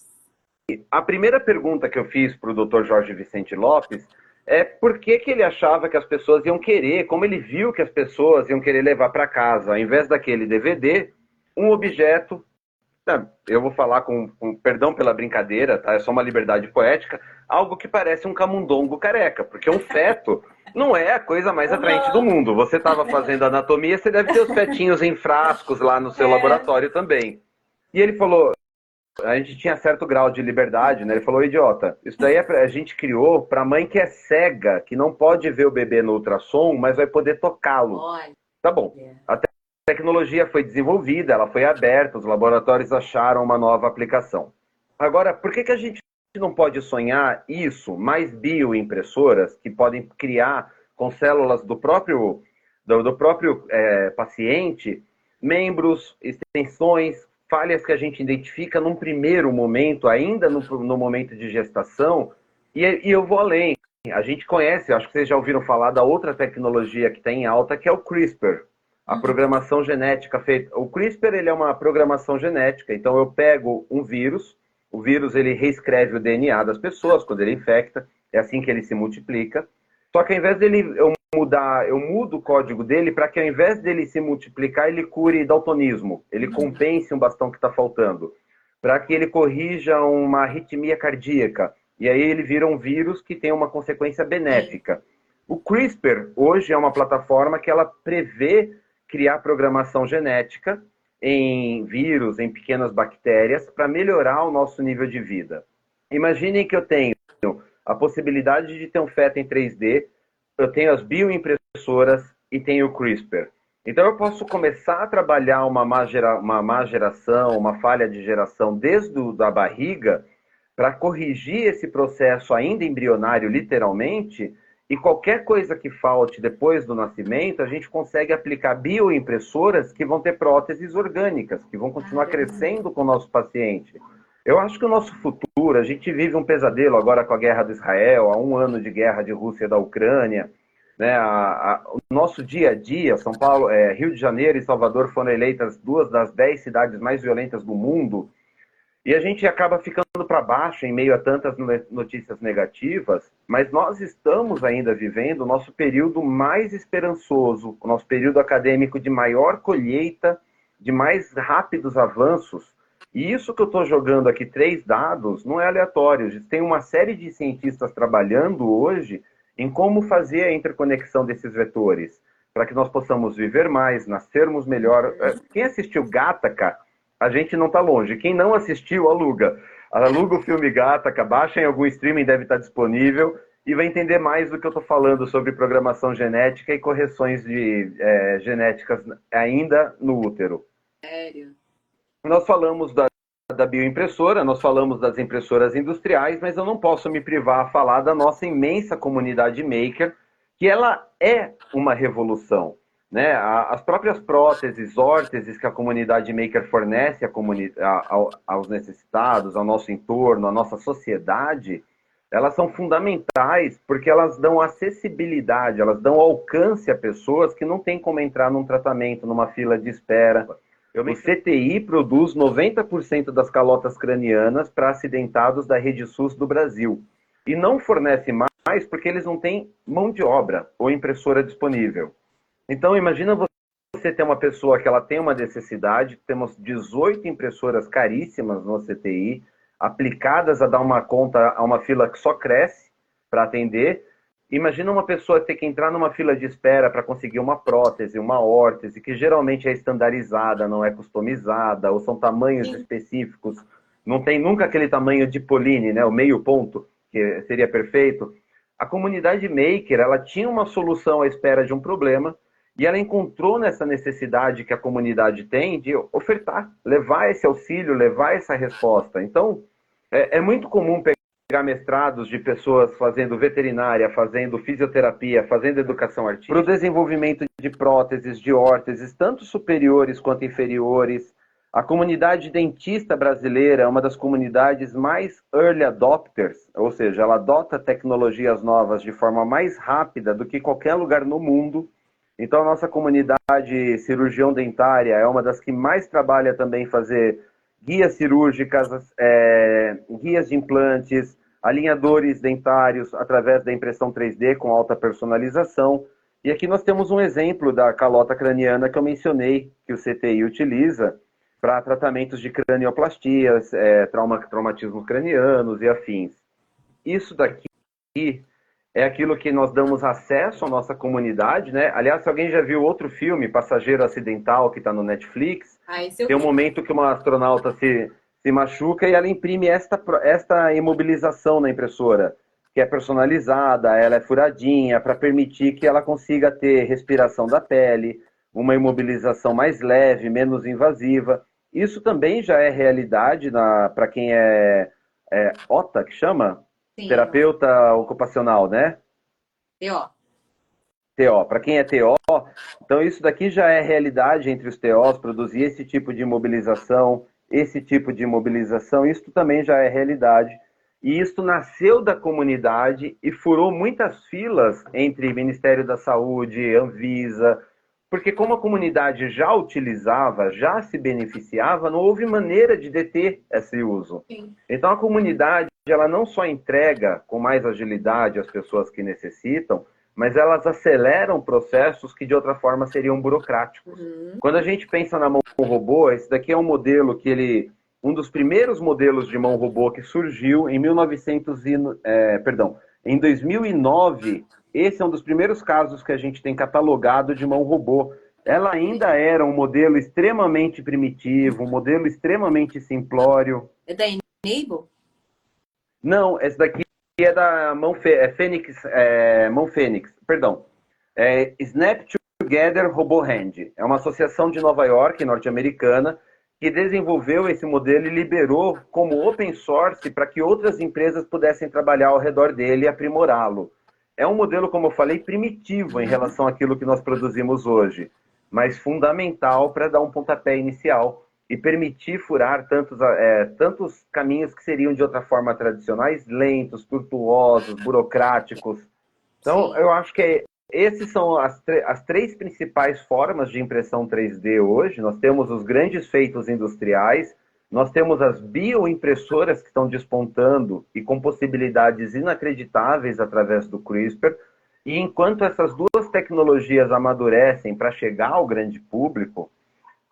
S2: a primeira pergunta que eu fiz para o Dr. Jorge Vicente Lopes é por que, que ele achava que as pessoas iam querer, como ele viu que as pessoas iam querer levar para casa, ao invés daquele DVD, um objeto. Eu vou falar com, com, perdão pela brincadeira, tá? É só uma liberdade poética. Algo que parece um camundongo careca, porque um feto não é a coisa mais atraente do mundo. Você estava fazendo anatomia, você deve ter os fetinhos em frascos lá no seu é. laboratório também. E ele falou, a gente tinha certo grau de liberdade, né? Ele falou, idiota, isso daí é a gente criou para mãe que é cega, que não pode ver o bebê no ultrassom, mas vai poder tocá-lo. Tá bom. Tecnologia foi desenvolvida, ela foi aberta, os laboratórios acharam uma nova aplicação. Agora, por que, que a gente não pode sonhar isso, mais bioimpressoras que podem criar com células do próprio, do, do próprio é, paciente membros, extensões, falhas que a gente identifica num primeiro momento, ainda no, no momento de gestação, e, e, eu vou além. A gente conhece, acho que vocês já ouviram falar da outra tecnologia que está em alta, que é o CRISPR, a programação genética feita. O CRISPR ele é uma programação genética, então eu pego um vírus, o vírus ele reescreve o DNA das pessoas quando ele infecta, é assim que ele se multiplica. Só que ao invés dele eu mudar, eu mudo o código dele para que ao invés dele se multiplicar, ele cure daltonismo, ele compense um bastão que está faltando, para que ele corrija uma arritmia cardíaca. E aí ele vira um vírus que tem uma consequência benéfica. O CRISPR hoje é uma plataforma que ela prevê criar programação genética em vírus, em pequenas bactérias, para melhorar o nosso nível de vida. Imaginem que eu tenho a possibilidade de ter um feto em 3D, eu tenho as bioimpressoras e tenho o CRISPR. Então eu posso começar a trabalhar uma má, gera, uma má geração, uma falha de geração desde a da barriga, para corrigir esse processo ainda embrionário, literalmente, e qualquer coisa que falte depois do nascimento, a gente consegue aplicar bioimpressoras que vão ter próteses orgânicas, que vão continuar crescendo com o nosso paciente. Eu acho que o nosso futuro, a gente vive um pesadelo agora com a guerra do Israel, há um ano de guerra de Rússia e da Ucrânia. Né? A, a, o nosso dia a dia, São Paulo, é, Rio de Janeiro e Salvador foram eleitas duas das dez cidades mais violentas do mundo. E a gente acaba ficando para baixo em meio a tantas notícias negativas, mas nós estamos ainda vivendo o nosso período mais esperançoso, o nosso período acadêmico de maior colheita, de mais rápidos avanços. E isso que eu estou jogando aqui, três dados, não é aleatório. Tem uma série de cientistas trabalhando hoje em como fazer a interconexão desses vetores, para que nós possamos viver mais, nascermos melhor. É, quem assistiu Gataca a gente não está longe. Quem não assistiu, aluga. Aluga o filme Gataca, baixa em algum streaming, deve estar disponível, e vai entender mais do que eu estou falando sobre programação genética e correções de é, genéticas ainda no útero. Sério? Nós falamos da, da bioimpressora, nós falamos das impressoras industriais, mas eu não posso me privar a falar da nossa imensa comunidade maker, que ela é uma revolução. Né? As próprias próteses, órteses que a comunidade maker fornece comuni aos necessitados, ao nosso entorno, à nossa sociedade, elas são fundamentais porque elas dão acessibilidade, elas dão alcance a pessoas que não têm como entrar num tratamento, numa fila de espera. O CTI produz 90% das calotas cranianas para acidentados da rede SUS do Brasil. E não fornece mais porque eles não têm mão de obra ou impressora disponível. Então, imagina você ter uma pessoa que ela tem uma necessidade, temos 18 impressoras caríssimas no CTI, aplicadas a dar uma conta a uma fila que só cresce para atender. Imagina uma pessoa ter que entrar numa fila de espera para conseguir uma prótese, uma órtese, que geralmente é estandarizada, não é customizada, ou são tamanhos Sim. específicos. Não tem nunca aquele tamanho de Poline, né, o meio ponto, que seria perfeito. A comunidade maker, ela tinha uma solução à espera de um problema, e ela encontrou nessa necessidade que a comunidade tem de ofertar, levar esse auxílio, levar essa resposta. Então, é, é muito comum pegar mestrados de pessoas fazendo veterinária, fazendo fisioterapia, fazendo educação artística, para o desenvolvimento de próteses, de órteses, tanto superiores quanto inferiores. A comunidade dentista brasileira é uma das comunidades mais early adopters, ou seja, ela adota tecnologias novas de forma mais rápida do que qualquer lugar no mundo. Então, a nossa comunidade cirurgião dentária é uma das que mais trabalha também fazer guias cirúrgicas, é, guias de implantes, alinhadores dentários através da impressão 3D com alta personalização. E aqui nós temos um exemplo da calota craniana que eu mencionei, que o CTI utiliza para tratamentos de cranioplastias, é, trauma, traumatismos cranianos e afins. Isso daqui é aquilo que nós damos acesso à nossa comunidade, né? Aliás, se alguém já viu outro filme, Passageiro Acidental, que está no Netflix, ah, tem um vi. momento que uma astronauta se, se machuca e ela imprime esta, esta imobilização na impressora, que é personalizada, ela é furadinha, para permitir que ela consiga ter respiração da pele, uma imobilização mais leve, menos invasiva. Isso também já é realidade para quem é, é OTA, que chama? Sim. Terapeuta ocupacional, né?
S1: TO.
S2: TO. Para quem é TO, então isso daqui já é realidade entre os TOs, produzir esse tipo de mobilização, esse tipo de mobilização, isso também já é realidade. E isso nasceu da comunidade e furou muitas filas entre Ministério da Saúde, Anvisa, porque como a comunidade já utilizava, já se beneficiava, não houve maneira de deter esse uso. Sim. Então a comunidade ela não só entrega com mais agilidade as pessoas que necessitam, mas elas aceleram processos que de outra forma seriam burocráticos. Uhum. Quando a gente pensa na mão robô, esse daqui é um modelo que ele um dos primeiros modelos de mão robô que surgiu em 1900 e, é, perdão, em 2009 esse é um dos primeiros casos que a gente tem catalogado de mão robô. Ela ainda era um modelo extremamente primitivo, um modelo extremamente simplório.
S1: É da Enable?
S2: Não, essa daqui é da mão é Fênix, é, mão Fênix, perdão. É Snap Together Robo Hand. É uma associação de Nova York, norte-americana, que desenvolveu esse modelo e liberou como open source para que outras empresas pudessem trabalhar ao redor dele e aprimorá-lo. É um modelo, como eu falei, primitivo em relação àquilo que nós produzimos hoje, mas fundamental para dar um pontapé inicial e permitir furar tantos, é, tantos caminhos que seriam de outra forma tradicionais, lentos, tortuosos, burocráticos. Então, eu acho que esses são as, as três principais formas de impressão 3D hoje. Nós temos os grandes feitos industriais, nós temos as bioimpressoras que estão despontando e com possibilidades inacreditáveis através do CRISPR. E enquanto essas duas tecnologias amadurecem para chegar ao grande público,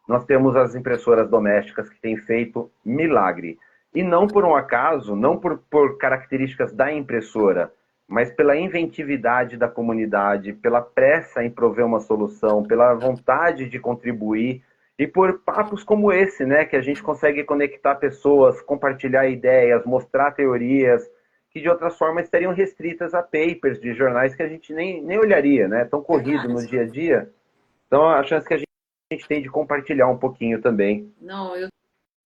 S2: nós temos as impressoras domésticas que têm feito milagre. E não por um acaso, não por, por características da impressora, mas pela inventividade da comunidade, pela pressa em prover uma solução, pela vontade de contribuir e por papos como esse, né, que a gente consegue conectar pessoas, compartilhar ideias, mostrar teorias que de outras formas estariam restritas a papers de jornais que a gente nem, nem olharia, né, tão corrido no dia a dia. Então, a chance que a gente a gente tem de compartilhar um pouquinho também.
S1: Não, eu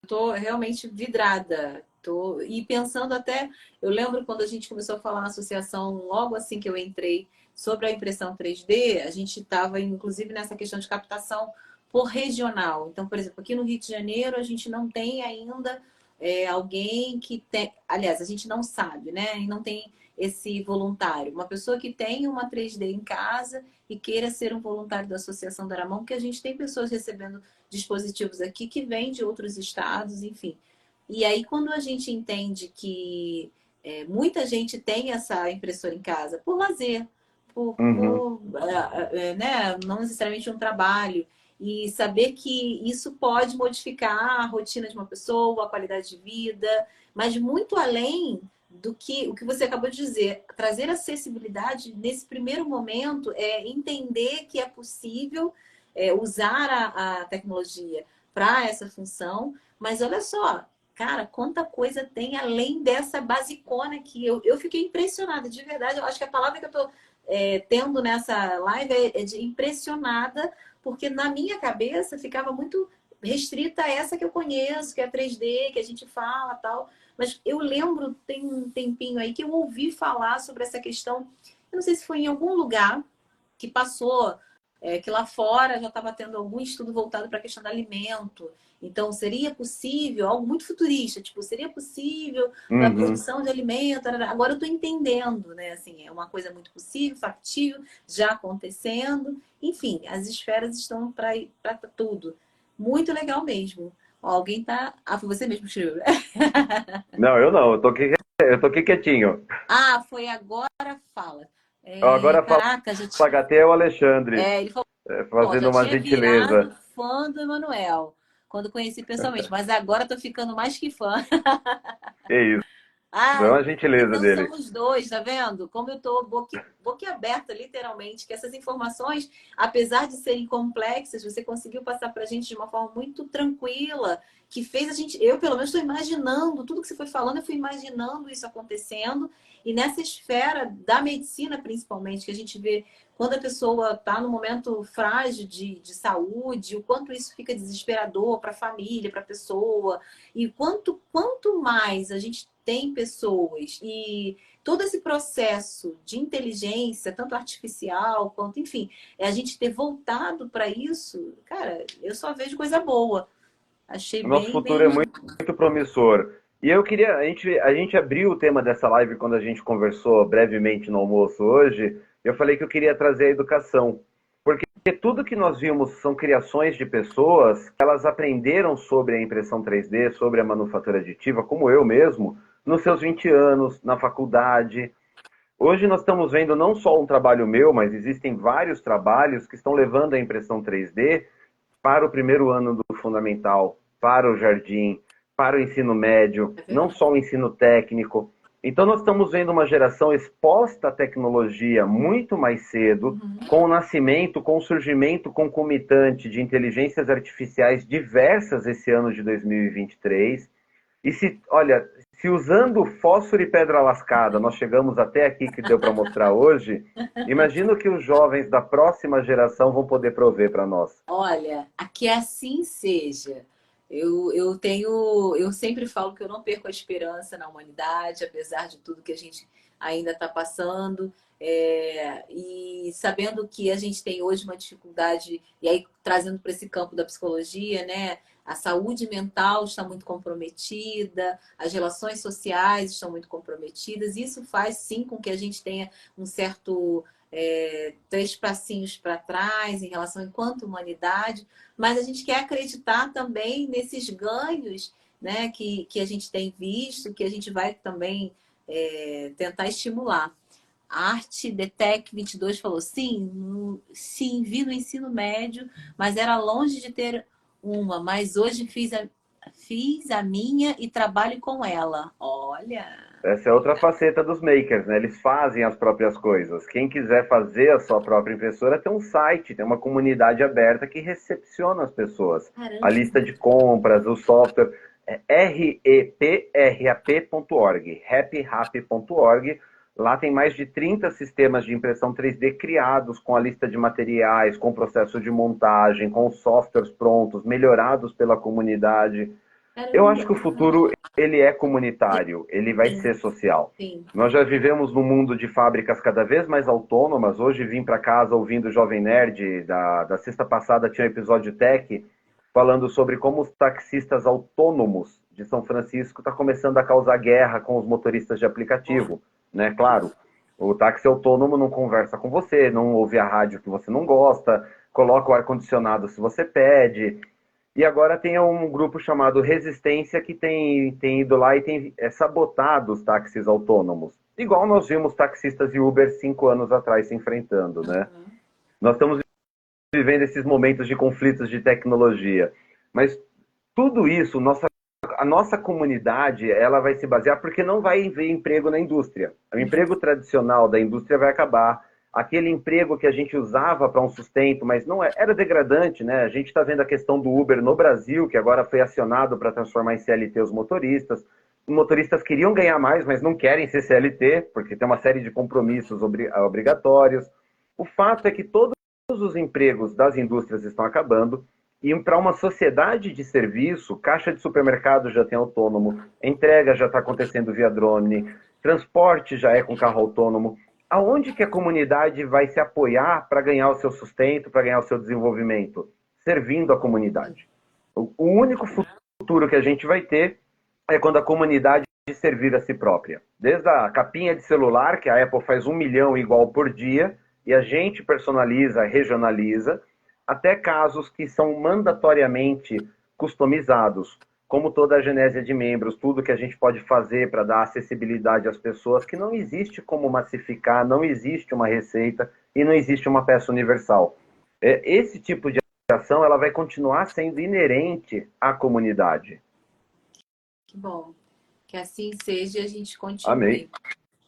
S1: estou realmente vidrada. Tô... E pensando até, eu lembro quando a gente começou a falar na associação, logo assim que eu entrei, sobre a impressão 3D, a gente estava inclusive nessa questão de captação por regional. Então, por exemplo, aqui no Rio de Janeiro, a gente não tem ainda é, alguém que tem. Aliás, a gente não sabe, né? E não tem esse voluntário. Uma pessoa que tem uma 3D em casa e queira ser um voluntário da Associação da Aramão, porque a gente tem pessoas recebendo dispositivos aqui que vêm de outros estados, enfim. E aí, quando a gente entende que é, muita gente tem essa impressora em casa por lazer, por, uhum. por é, né, não necessariamente um trabalho, e saber que isso pode modificar a rotina de uma pessoa, a qualidade de vida, mas muito além do que o que você acabou de dizer. Trazer acessibilidade nesse primeiro momento é entender que é possível é, usar a, a tecnologia para essa função, mas olha só, cara, quanta coisa tem além dessa basicona que eu, eu fiquei impressionada, de verdade. Eu acho que a palavra que eu estou é, tendo nessa live é, é de impressionada, porque na minha cabeça ficava muito restrita a essa que eu conheço, que é 3D, que a gente fala tal. Mas eu lembro, tem um tempinho aí, que eu ouvi falar sobre essa questão. Eu não sei se foi em algum lugar que passou, é, que lá fora já estava tendo algum estudo voltado para a questão do alimento. Então, seria possível, algo muito futurista, tipo, seria possível uhum. a produção de alimento. Agora eu estou entendendo, né? Assim, é uma coisa muito possível, factível, já acontecendo. Enfim, as esferas estão para tudo. Muito legal mesmo. Alguém tá. Ah, foi você mesmo que escreveu.
S2: Não, eu não. Eu tô aqui, eu tô aqui quietinho.
S1: Ah, foi agora fala.
S2: É, agora caraca. Já HT é o Alexandre. É, ele falou. É, fazendo uma gentileza.
S1: fã do Emanuel. Quando conheci pessoalmente. Mas agora tô ficando mais que fã.
S2: É isso. Ah, é uma gentileza então dele.
S1: Somos dois, tá vendo? Como eu tô boca aberta, literalmente, que essas informações, apesar de serem complexas, você conseguiu passar pra gente de uma forma muito tranquila, que fez a gente, eu pelo menos estou imaginando, tudo que você foi falando, eu fui imaginando isso acontecendo. E nessa esfera da medicina, principalmente, que a gente vê quando a pessoa está no momento frágil de, de saúde, o quanto isso fica desesperador para a família, para a pessoa, e quanto, quanto mais a gente tem pessoas e todo esse processo de inteligência, tanto artificial quanto, enfim, é a gente ter voltado para isso, cara, eu só vejo coisa boa. Achei
S2: o nosso
S1: bem,
S2: futuro
S1: bem...
S2: é muito, muito promissor. E eu queria, a gente, a gente abriu o tema dessa live quando a gente conversou brevemente no almoço hoje. Eu falei que eu queria trazer a educação. Porque tudo que nós vimos são criações de pessoas, elas aprenderam sobre a impressão 3D, sobre a manufatura aditiva, como eu mesmo, nos seus 20 anos, na faculdade. Hoje nós estamos vendo não só um trabalho meu, mas existem vários trabalhos que estão levando a impressão 3D para o primeiro ano do fundamental, para o jardim, para o ensino médio, não só o ensino técnico. Então, nós estamos vendo uma geração exposta à tecnologia muito mais cedo, uhum. com o nascimento, com o surgimento concomitante de inteligências artificiais diversas esse ano de 2023. E se, olha, se usando fósforo e pedra lascada nós chegamos até aqui que deu para mostrar hoje, imagino que os jovens da próxima geração vão poder prover para nós.
S1: Olha, que assim seja. Eu, eu tenho, eu sempre falo que eu não perco a esperança na humanidade, apesar de tudo que a gente ainda está passando. É, e sabendo que a gente tem hoje uma dificuldade, e aí trazendo para esse campo da psicologia, né? A saúde mental está muito comprometida, as relações sociais estão muito comprometidas. Isso faz sim com que a gente tenha um certo é, três passinhos para trás em relação enquanto humanidade, mas a gente quer acreditar também nesses ganhos né, que, que a gente tem visto, que a gente vai também é, tentar estimular. A Arte Detec 22 falou: sim, sim, vi no ensino médio, mas era longe de ter uma, mas hoje fiz a, fiz a minha e trabalho com ela. Olha.
S2: Essa é outra faceta dos makers, né? Eles fazem as próprias coisas. Quem quiser fazer a sua própria impressora tem um site, tem uma comunidade aberta que recepciona as pessoas. Caramba. A lista de compras, o software é reprap.org, happyhappy.org Lá tem mais de 30 sistemas de impressão 3D criados com a lista de materiais, com processo de montagem, com softwares prontos, melhorados pela comunidade. Eu acho que o futuro ele é comunitário, ele vai Sim. ser social. Sim. Nós já vivemos num mundo de fábricas cada vez mais autônomas. Hoje vim para casa ouvindo o Jovem Nerd, da, da sexta passada tinha um episódio tech falando sobre como os taxistas autônomos de São Francisco estão tá começando a causar guerra com os motoristas de aplicativo né? Claro, o táxi autônomo não conversa com você, não ouve a rádio que você não gosta, coloca o ar-condicionado se você pede. E agora tem um grupo chamado Resistência que tem, tem ido lá e tem é, sabotado os táxis autônomos. Igual nós vimos taxistas e Uber cinco anos atrás se enfrentando, né? Uhum. Nós estamos vivendo esses momentos de conflitos de tecnologia. Mas tudo isso, nossa a nossa comunidade ela vai se basear porque não vai haver emprego na indústria. O emprego tradicional da indústria vai acabar. Aquele emprego que a gente usava para um sustento, mas não é, era degradante, né? A gente está vendo a questão do Uber no Brasil, que agora foi acionado para transformar em CLT os motoristas. Os motoristas queriam ganhar mais, mas não querem ser CLT, porque tem uma série de compromissos obrigatórios. O fato é que todos os empregos das indústrias estão acabando e para uma sociedade de serviço, caixa de supermercado já tem autônomo, entrega já está acontecendo via drone, transporte já é com carro autônomo. Aonde que a comunidade vai se apoiar para ganhar o seu sustento, para ganhar o seu desenvolvimento? Servindo a comunidade. O único futuro que a gente vai ter é quando a comunidade servir a si própria. Desde a capinha de celular, que a Apple faz um milhão igual por dia, e a gente personaliza, regionaliza, até casos que são mandatoriamente customizados, como toda a genésia de membros, tudo que a gente pode fazer para dar acessibilidade às pessoas, que não existe como massificar, não existe uma receita e não existe uma peça universal. É, esse tipo de ação ela vai continuar sendo inerente à comunidade.
S1: Que bom. Que assim seja e a gente continue.
S2: Amém.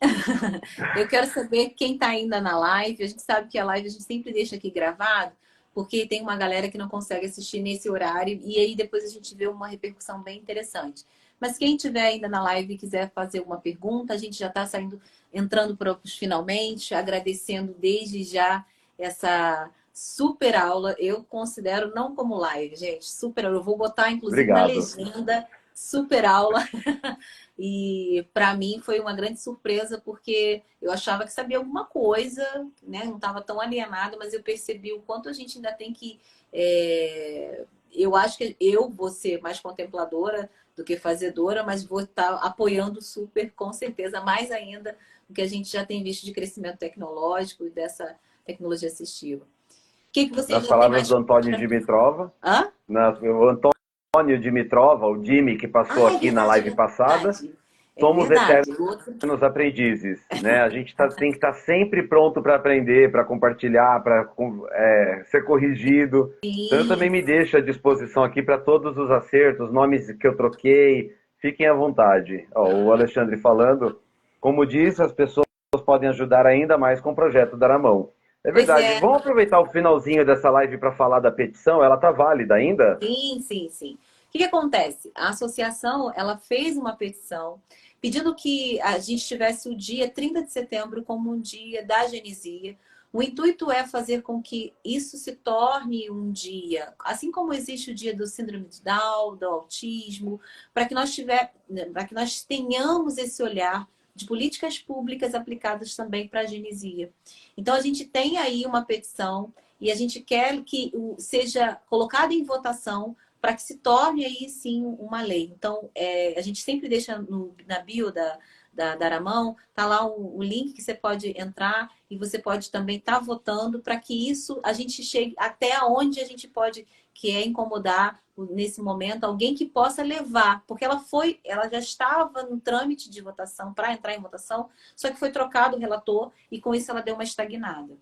S1: Eu quero saber quem está ainda na live. A gente sabe que a live a gente sempre deixa aqui gravado, porque tem uma galera que não consegue assistir nesse horário e aí depois a gente vê uma repercussão bem interessante. Mas quem tiver ainda na live e quiser fazer uma pergunta, a gente já está saindo, entrando para os finalmente, agradecendo desde já essa super aula. Eu considero não como live, gente, super aula. Eu vou botar inclusive Obrigado. na legenda super aula. e para mim foi uma grande surpresa, porque eu achava que sabia alguma coisa, né? não estava tão alienado, mas eu percebi o quanto a gente ainda tem que. É... Eu acho que eu vou ser mais contempladora do que fazedora, mas vou estar tá apoiando super, com certeza, mais ainda do que a gente já tem visto de crescimento tecnológico e dessa tecnologia assistiva. O que, que você
S2: Nas palavras do Antônio Dimitrova. Hã? Na, o Antônio Antônio Dimitrova, o Jimmy, que passou ah, é aqui na live passada. É somos eternos aprendizes, né? A gente tá, tem que estar tá sempre pronto para aprender, para compartilhar, para é, ser corrigido. Então, eu também me deixo à disposição aqui para todos os acertos, nomes que eu troquei. Fiquem à vontade. Ó, o Alexandre falando, Como disse, as pessoas podem ajudar ainda mais com o projeto Daramão. É verdade. É. Vamos aproveitar o finalzinho dessa live para falar da petição. Ela está válida ainda?
S1: Sim, sim, sim. O que, que, acontece? A associação ela fez uma petição pedindo que a gente tivesse o dia 30 de setembro como um dia da genesia. O intuito é fazer com que isso se torne um dia, assim como existe o dia do síndrome de Down, do autismo, para que nós tiver, para que nós tenhamos esse olhar de políticas públicas aplicadas também para a genesia. Então, a gente tem aí uma petição e a gente quer que seja colocada em votação para que se torne aí sim uma lei. Então, é, a gente sempre deixa no, na bio da, da, da Aramão, tá lá o, o, link que você pode entrar e você pode também estar tá votando para que isso a gente chegue até onde a gente pode, que é incomodar nesse momento alguém que possa levar, porque ela foi, ela já estava no trâmite de votação para entrar em votação, só que foi trocado o relator e com isso ela deu uma estagnada.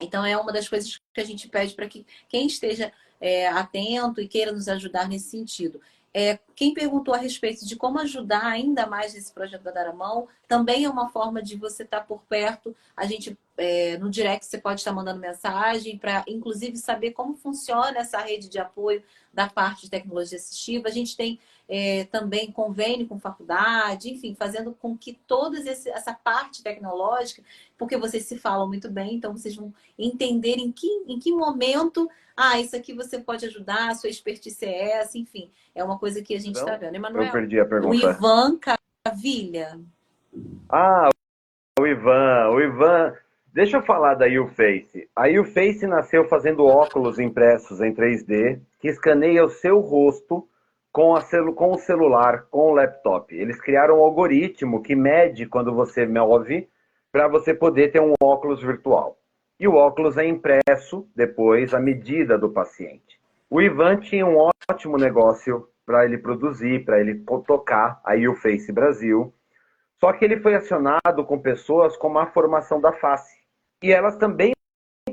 S1: Então é uma das coisas que a gente pede para que quem esteja é, atento e queira nos ajudar nesse sentido. É, quem perguntou a respeito de como ajudar ainda mais nesse projeto da Daramão, também é uma forma de você estar tá por perto. A gente, é, no direct, você pode estar mandando mensagem para, inclusive, saber como funciona essa rede de apoio da parte de tecnologia assistiva. A gente tem é, também convênio com faculdade, enfim, fazendo com que toda essa parte tecnológica, porque vocês se falam muito bem, então vocês vão entender em que, em que momento, ah, isso aqui você pode ajudar, a sua expertise é essa, enfim, é uma coisa que a está vendo.
S2: Emanuel, eu perdi a pergunta.
S1: O Ivan Cavilha.
S2: Ah, o Ivan, o Ivan. Deixa eu falar da YouFace. A YouFace nasceu fazendo óculos impressos em 3D que escaneia o seu rosto com, celu com o celular, com o laptop. Eles criaram um algoritmo que mede quando você move para você poder ter um óculos virtual. E o óculos é impresso depois à medida do paciente. O Ivan tinha um ótimo negócio para ele produzir, para ele tocar a YouFace Brasil. Só que ele foi acionado com pessoas com má formação da face. E elas também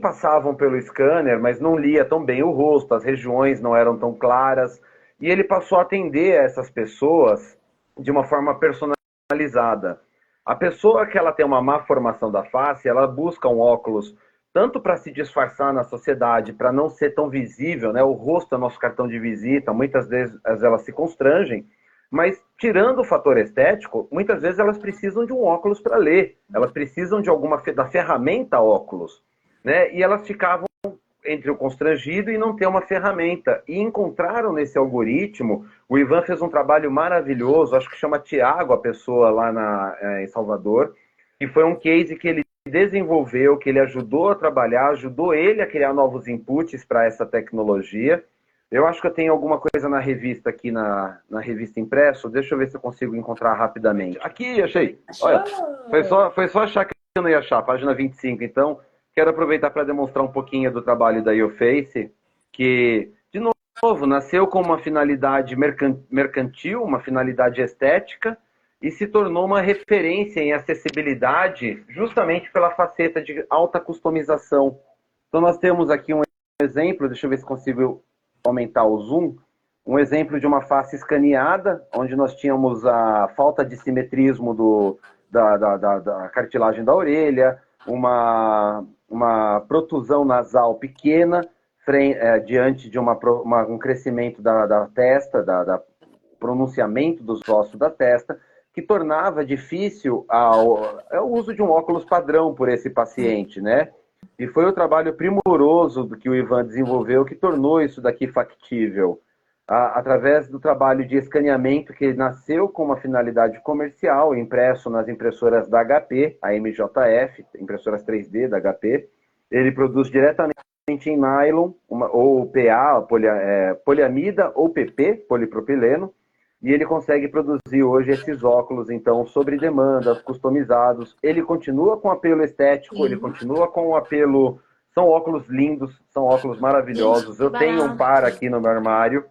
S2: passavam pelo scanner, mas não lia tão bem o rosto, as regiões não eram tão claras. E ele passou a atender essas pessoas de uma forma personalizada. A pessoa que ela tem uma má formação da face, ela busca um óculos tanto para se disfarçar na sociedade, para não ser tão visível, né? O rosto é nosso cartão de visita, muitas vezes elas se constrangem, mas tirando o fator estético, muitas vezes elas precisam de um óculos para ler, elas precisam de alguma da ferramenta óculos, né? E elas ficavam entre o constrangido e não ter uma ferramenta. E encontraram nesse algoritmo, o Ivan fez um trabalho maravilhoso, acho que chama Tiago, a pessoa lá na, é, em Salvador, e foi um case que ele desenvolveu, que ele ajudou a trabalhar, ajudou ele a criar novos inputs para essa tecnologia. Eu acho que eu tenho alguma coisa na revista aqui, na, na revista impresso. Deixa eu ver se eu consigo encontrar rapidamente. Aqui, achei. Olha, foi só, foi só achar que eu não ia achar, página 25. Então, quero aproveitar para demonstrar um pouquinho do trabalho da YouFace, que, de novo, nasceu com uma finalidade mercantil, uma finalidade estética, e se tornou uma referência em acessibilidade justamente pela faceta de alta customização. Então nós temos aqui um exemplo, deixa eu ver se consigo aumentar o zoom, um exemplo de uma face escaneada, onde nós tínhamos a falta de simetrismo do, da, da, da, da cartilagem da orelha, uma, uma protusão nasal pequena, frente, é, diante de uma, uma, um crescimento da, da testa, da, da pronunciamento dos ossos da testa, que tornava difícil ao, é o uso de um óculos padrão por esse paciente, né? E foi o trabalho primoroso do que o Ivan desenvolveu que tornou isso daqui factível. A, através do trabalho de escaneamento que nasceu com uma finalidade comercial, impresso nas impressoras da HP, a MJF, impressoras 3D da HP, ele produz diretamente em nylon, uma, ou PA, polia, é, poliamida, ou PP, polipropileno, e ele consegue produzir hoje esses óculos, então, sobre demanda, customizados. Ele continua com apelo estético, Sim. ele continua com o apelo. São óculos lindos, são óculos maravilhosos. Eu tenho um par aqui no meu armário,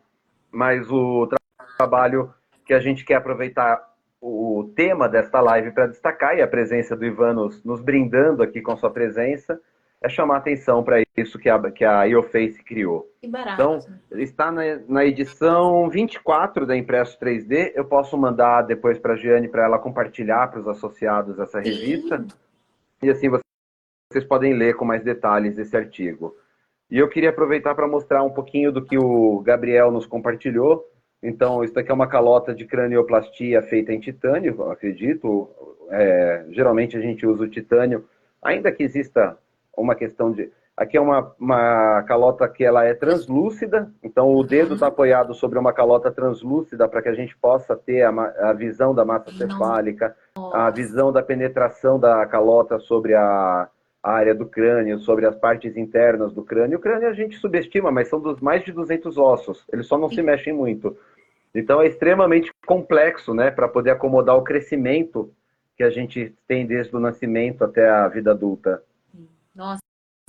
S2: mas o tra trabalho que a gente quer aproveitar o tema desta live para destacar e a presença do Ivan nos, nos brindando aqui com sua presença é chamar atenção para isso que a, que a IOFace criou.
S1: Que barato.
S2: Então, está na, na, edição 24 da Impresso 3D. Eu posso mandar depois para a Giane para ela compartilhar para os associados essa revista. Sim. E assim vocês podem ler com mais detalhes esse artigo. E eu queria aproveitar para mostrar um pouquinho do que o Gabriel nos compartilhou. Então, isso aqui é uma calota de cranioplastia feita em titânio, acredito. É, geralmente a gente usa o titânio, ainda que exista uma questão de. Aqui é uma, uma calota que ela é translúcida, então o dedo está apoiado sobre uma calota translúcida para que a gente possa ter a, a visão da massa cefálica, a visão da penetração da calota sobre a, a área do crânio, sobre as partes internas do crânio. O crânio a gente subestima, mas são dos mais de 200 ossos, eles só não se mexem muito. Então é extremamente complexo, né, para poder acomodar o crescimento que a gente tem desde o nascimento até a vida adulta.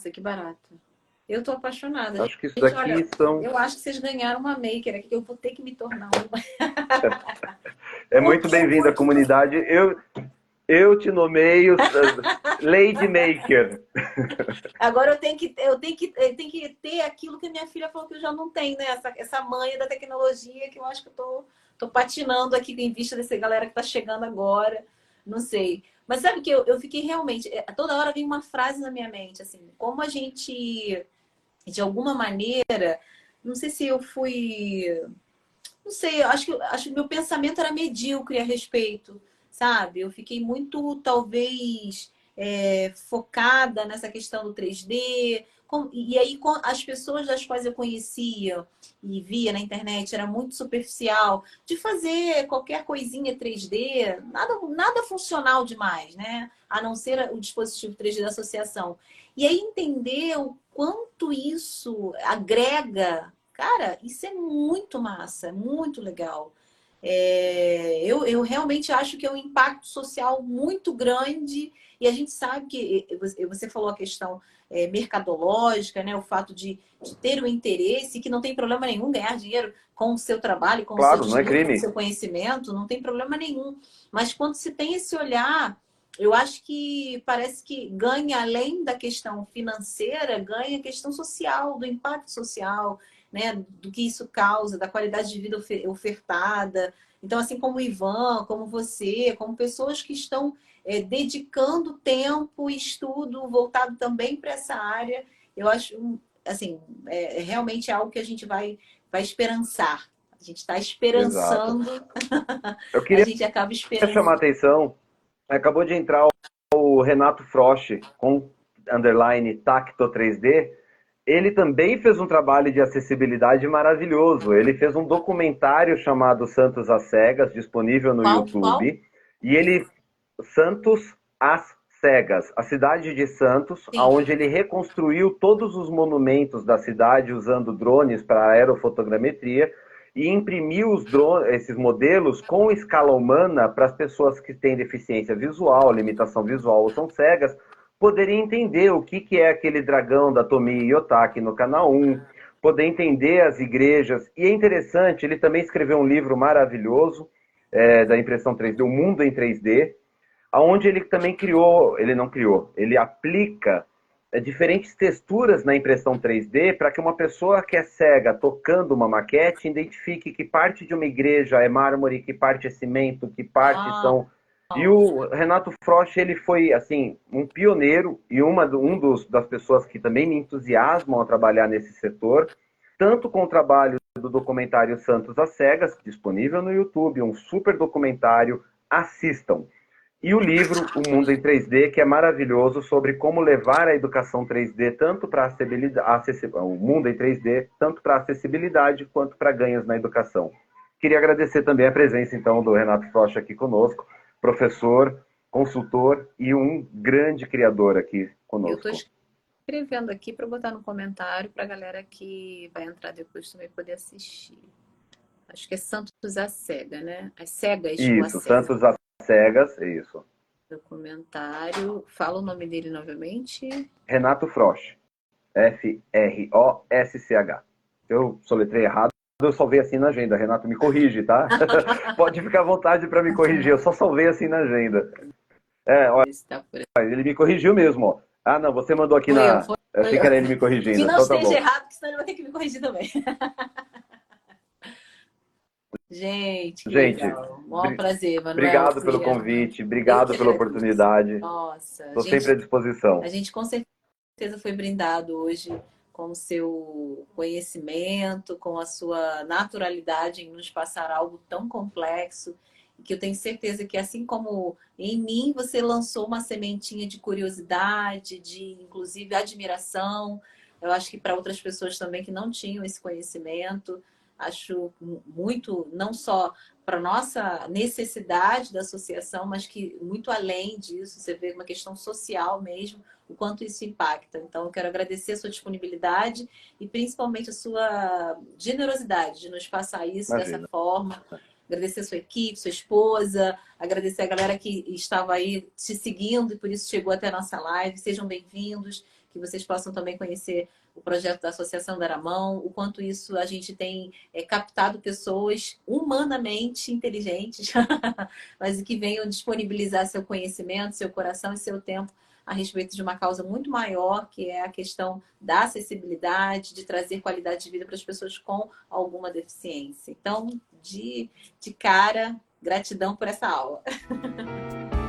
S1: Nossa, que barato. Eu tô apaixonada.
S2: Acho que isso daqui olha, são.
S1: Eu acho que vocês ganharam uma maker aqui, eu vou ter que me tornar uma.
S2: é muito bem-vinda à comunidade. Eu, eu te nomeio Lady Maker.
S1: Agora eu tenho que eu tenho que eu tenho que ter aquilo que minha filha falou que eu já não tenho, né? Essa, essa manha da tecnologia que eu acho que eu tô, tô patinando aqui em vista dessa galera que tá chegando agora. Não sei. Mas sabe que eu, eu fiquei realmente. É, toda hora vem uma frase na minha mente, assim, como a gente, de alguma maneira, não sei se eu fui. Não sei, acho que, acho que meu pensamento era medíocre a respeito sabe? Eu fiquei muito, talvez, é, focada nessa questão do 3D. E aí, as pessoas das quais eu conhecia e via na internet era muito superficial, de fazer qualquer coisinha 3D, nada, nada funcional demais, né? A não ser o dispositivo 3D da associação. E aí, entender o quanto isso agrega, cara, isso é muito massa, é muito legal. É, eu, eu realmente acho que é um impacto social muito grande e a gente sabe que você falou a questão é, mercadológica, né? O fato de, de, ter o interesse, que não tem problema nenhum ganhar dinheiro com o seu trabalho, com
S2: claro,
S1: o
S2: seu,
S1: dinheiro,
S2: é
S1: com o seu conhecimento, não tem problema nenhum. Mas quando se tem esse olhar, eu acho que parece que ganha além da questão financeira, ganha a questão social, do impacto social, né, do que isso causa, da qualidade de vida ofertada. Então, assim como o Ivan, como você, como pessoas que estão é, dedicando tempo e estudo voltado também para essa área, eu acho, assim, é, é realmente algo que a gente vai, vai esperançar. A gente está esperançando.
S2: Eu queria
S1: a gente acaba esperando.
S2: chamar a atenção. Acabou de entrar o Renato Frosch com underline Tacto 3D ele também fez um trabalho de acessibilidade maravilhoso. Ele fez um documentário chamado Santos às Cegas, disponível no qual, YouTube. Qual? E ele. Santos às Cegas, a cidade de Santos, Sim. onde ele reconstruiu todos os monumentos da cidade usando drones para aerofotogrametria e imprimiu os drones, esses modelos com escala humana para as pessoas que têm deficiência visual, limitação visual ou são cegas, poderia entender o que, que é aquele dragão da Tomi Yotaki no canal 1, poder entender as igrejas. E é interessante, ele também escreveu um livro maravilhoso é, da impressão 3D, O Mundo em 3D, aonde ele também criou, ele não criou, ele aplica é, diferentes texturas na impressão 3D para que uma pessoa que é cega tocando uma maquete identifique que parte de uma igreja é mármore, que parte é cimento, que parte ah. são e o Renato Frosch, ele foi, assim, um pioneiro e uma, um dos, das pessoas que também me entusiasmam a trabalhar nesse setor, tanto com o trabalho do documentário Santos às Cegas, disponível no YouTube, um super documentário, assistam. E o livro O Mundo em 3D, que é maravilhoso sobre como levar a educação 3D tanto para acessibilidade, o mundo em 3D, tanto para acessibilidade quanto para ganhos na educação. Queria agradecer também a presença então do Renato Frosch aqui conosco professor, consultor e um grande criador aqui conosco.
S1: Eu estou escrevendo aqui para botar no comentário para a galera que vai entrar depois também poder assistir. Acho que é Santos a Cega, né? As cegas.
S2: Isso, Santos a Cegas, é isso.
S1: Documentário. Fala o nome dele novamente.
S2: Renato Frosch. F-R-O-S-C-H. Eu soletrei errado, eu salvei assim na agenda. Renato, me corrige, tá? Pode ficar à vontade para me corrigir. Eu só salvei assim na agenda. É, olha, ele me corrigiu mesmo, ó. Ah, não, você mandou aqui foi na. Eu, foi, achei que era ele me corrigindo.
S1: Que não então, tá esteja errado, porque senão ele vai ter que me corrigir também. Gente,
S2: gente,
S1: um prazer, Manuel.
S2: Obrigado pelo convite, obrigado pela oportunidade.
S1: Nossa,
S2: estou sempre à disposição.
S1: A gente com certeza foi brindado hoje com o seu conhecimento, com a sua naturalidade em nos passar algo tão complexo que eu tenho certeza que assim como em mim você lançou uma sementinha de curiosidade, de inclusive admiração, eu acho que para outras pessoas também que não tinham esse conhecimento, acho muito não só para nossa necessidade da associação, mas que muito além disso, você vê uma questão social mesmo, o quanto isso impacta. Então, eu quero agradecer a sua disponibilidade e principalmente a sua generosidade de nos passar isso Imagina. dessa forma agradecer a sua equipe, sua esposa, agradecer a galera que estava aí te seguindo e por isso chegou até a nossa live. Sejam bem-vindos, que vocês possam também conhecer o projeto da Associação Daramão, o quanto isso a gente tem é, captado pessoas humanamente inteligentes, mas que venham disponibilizar seu conhecimento, seu coração e seu tempo a respeito de uma causa muito maior, que é a questão da acessibilidade, de trazer qualidade de vida para as pessoas com alguma deficiência. Então, de, de cara, gratidão por essa aula.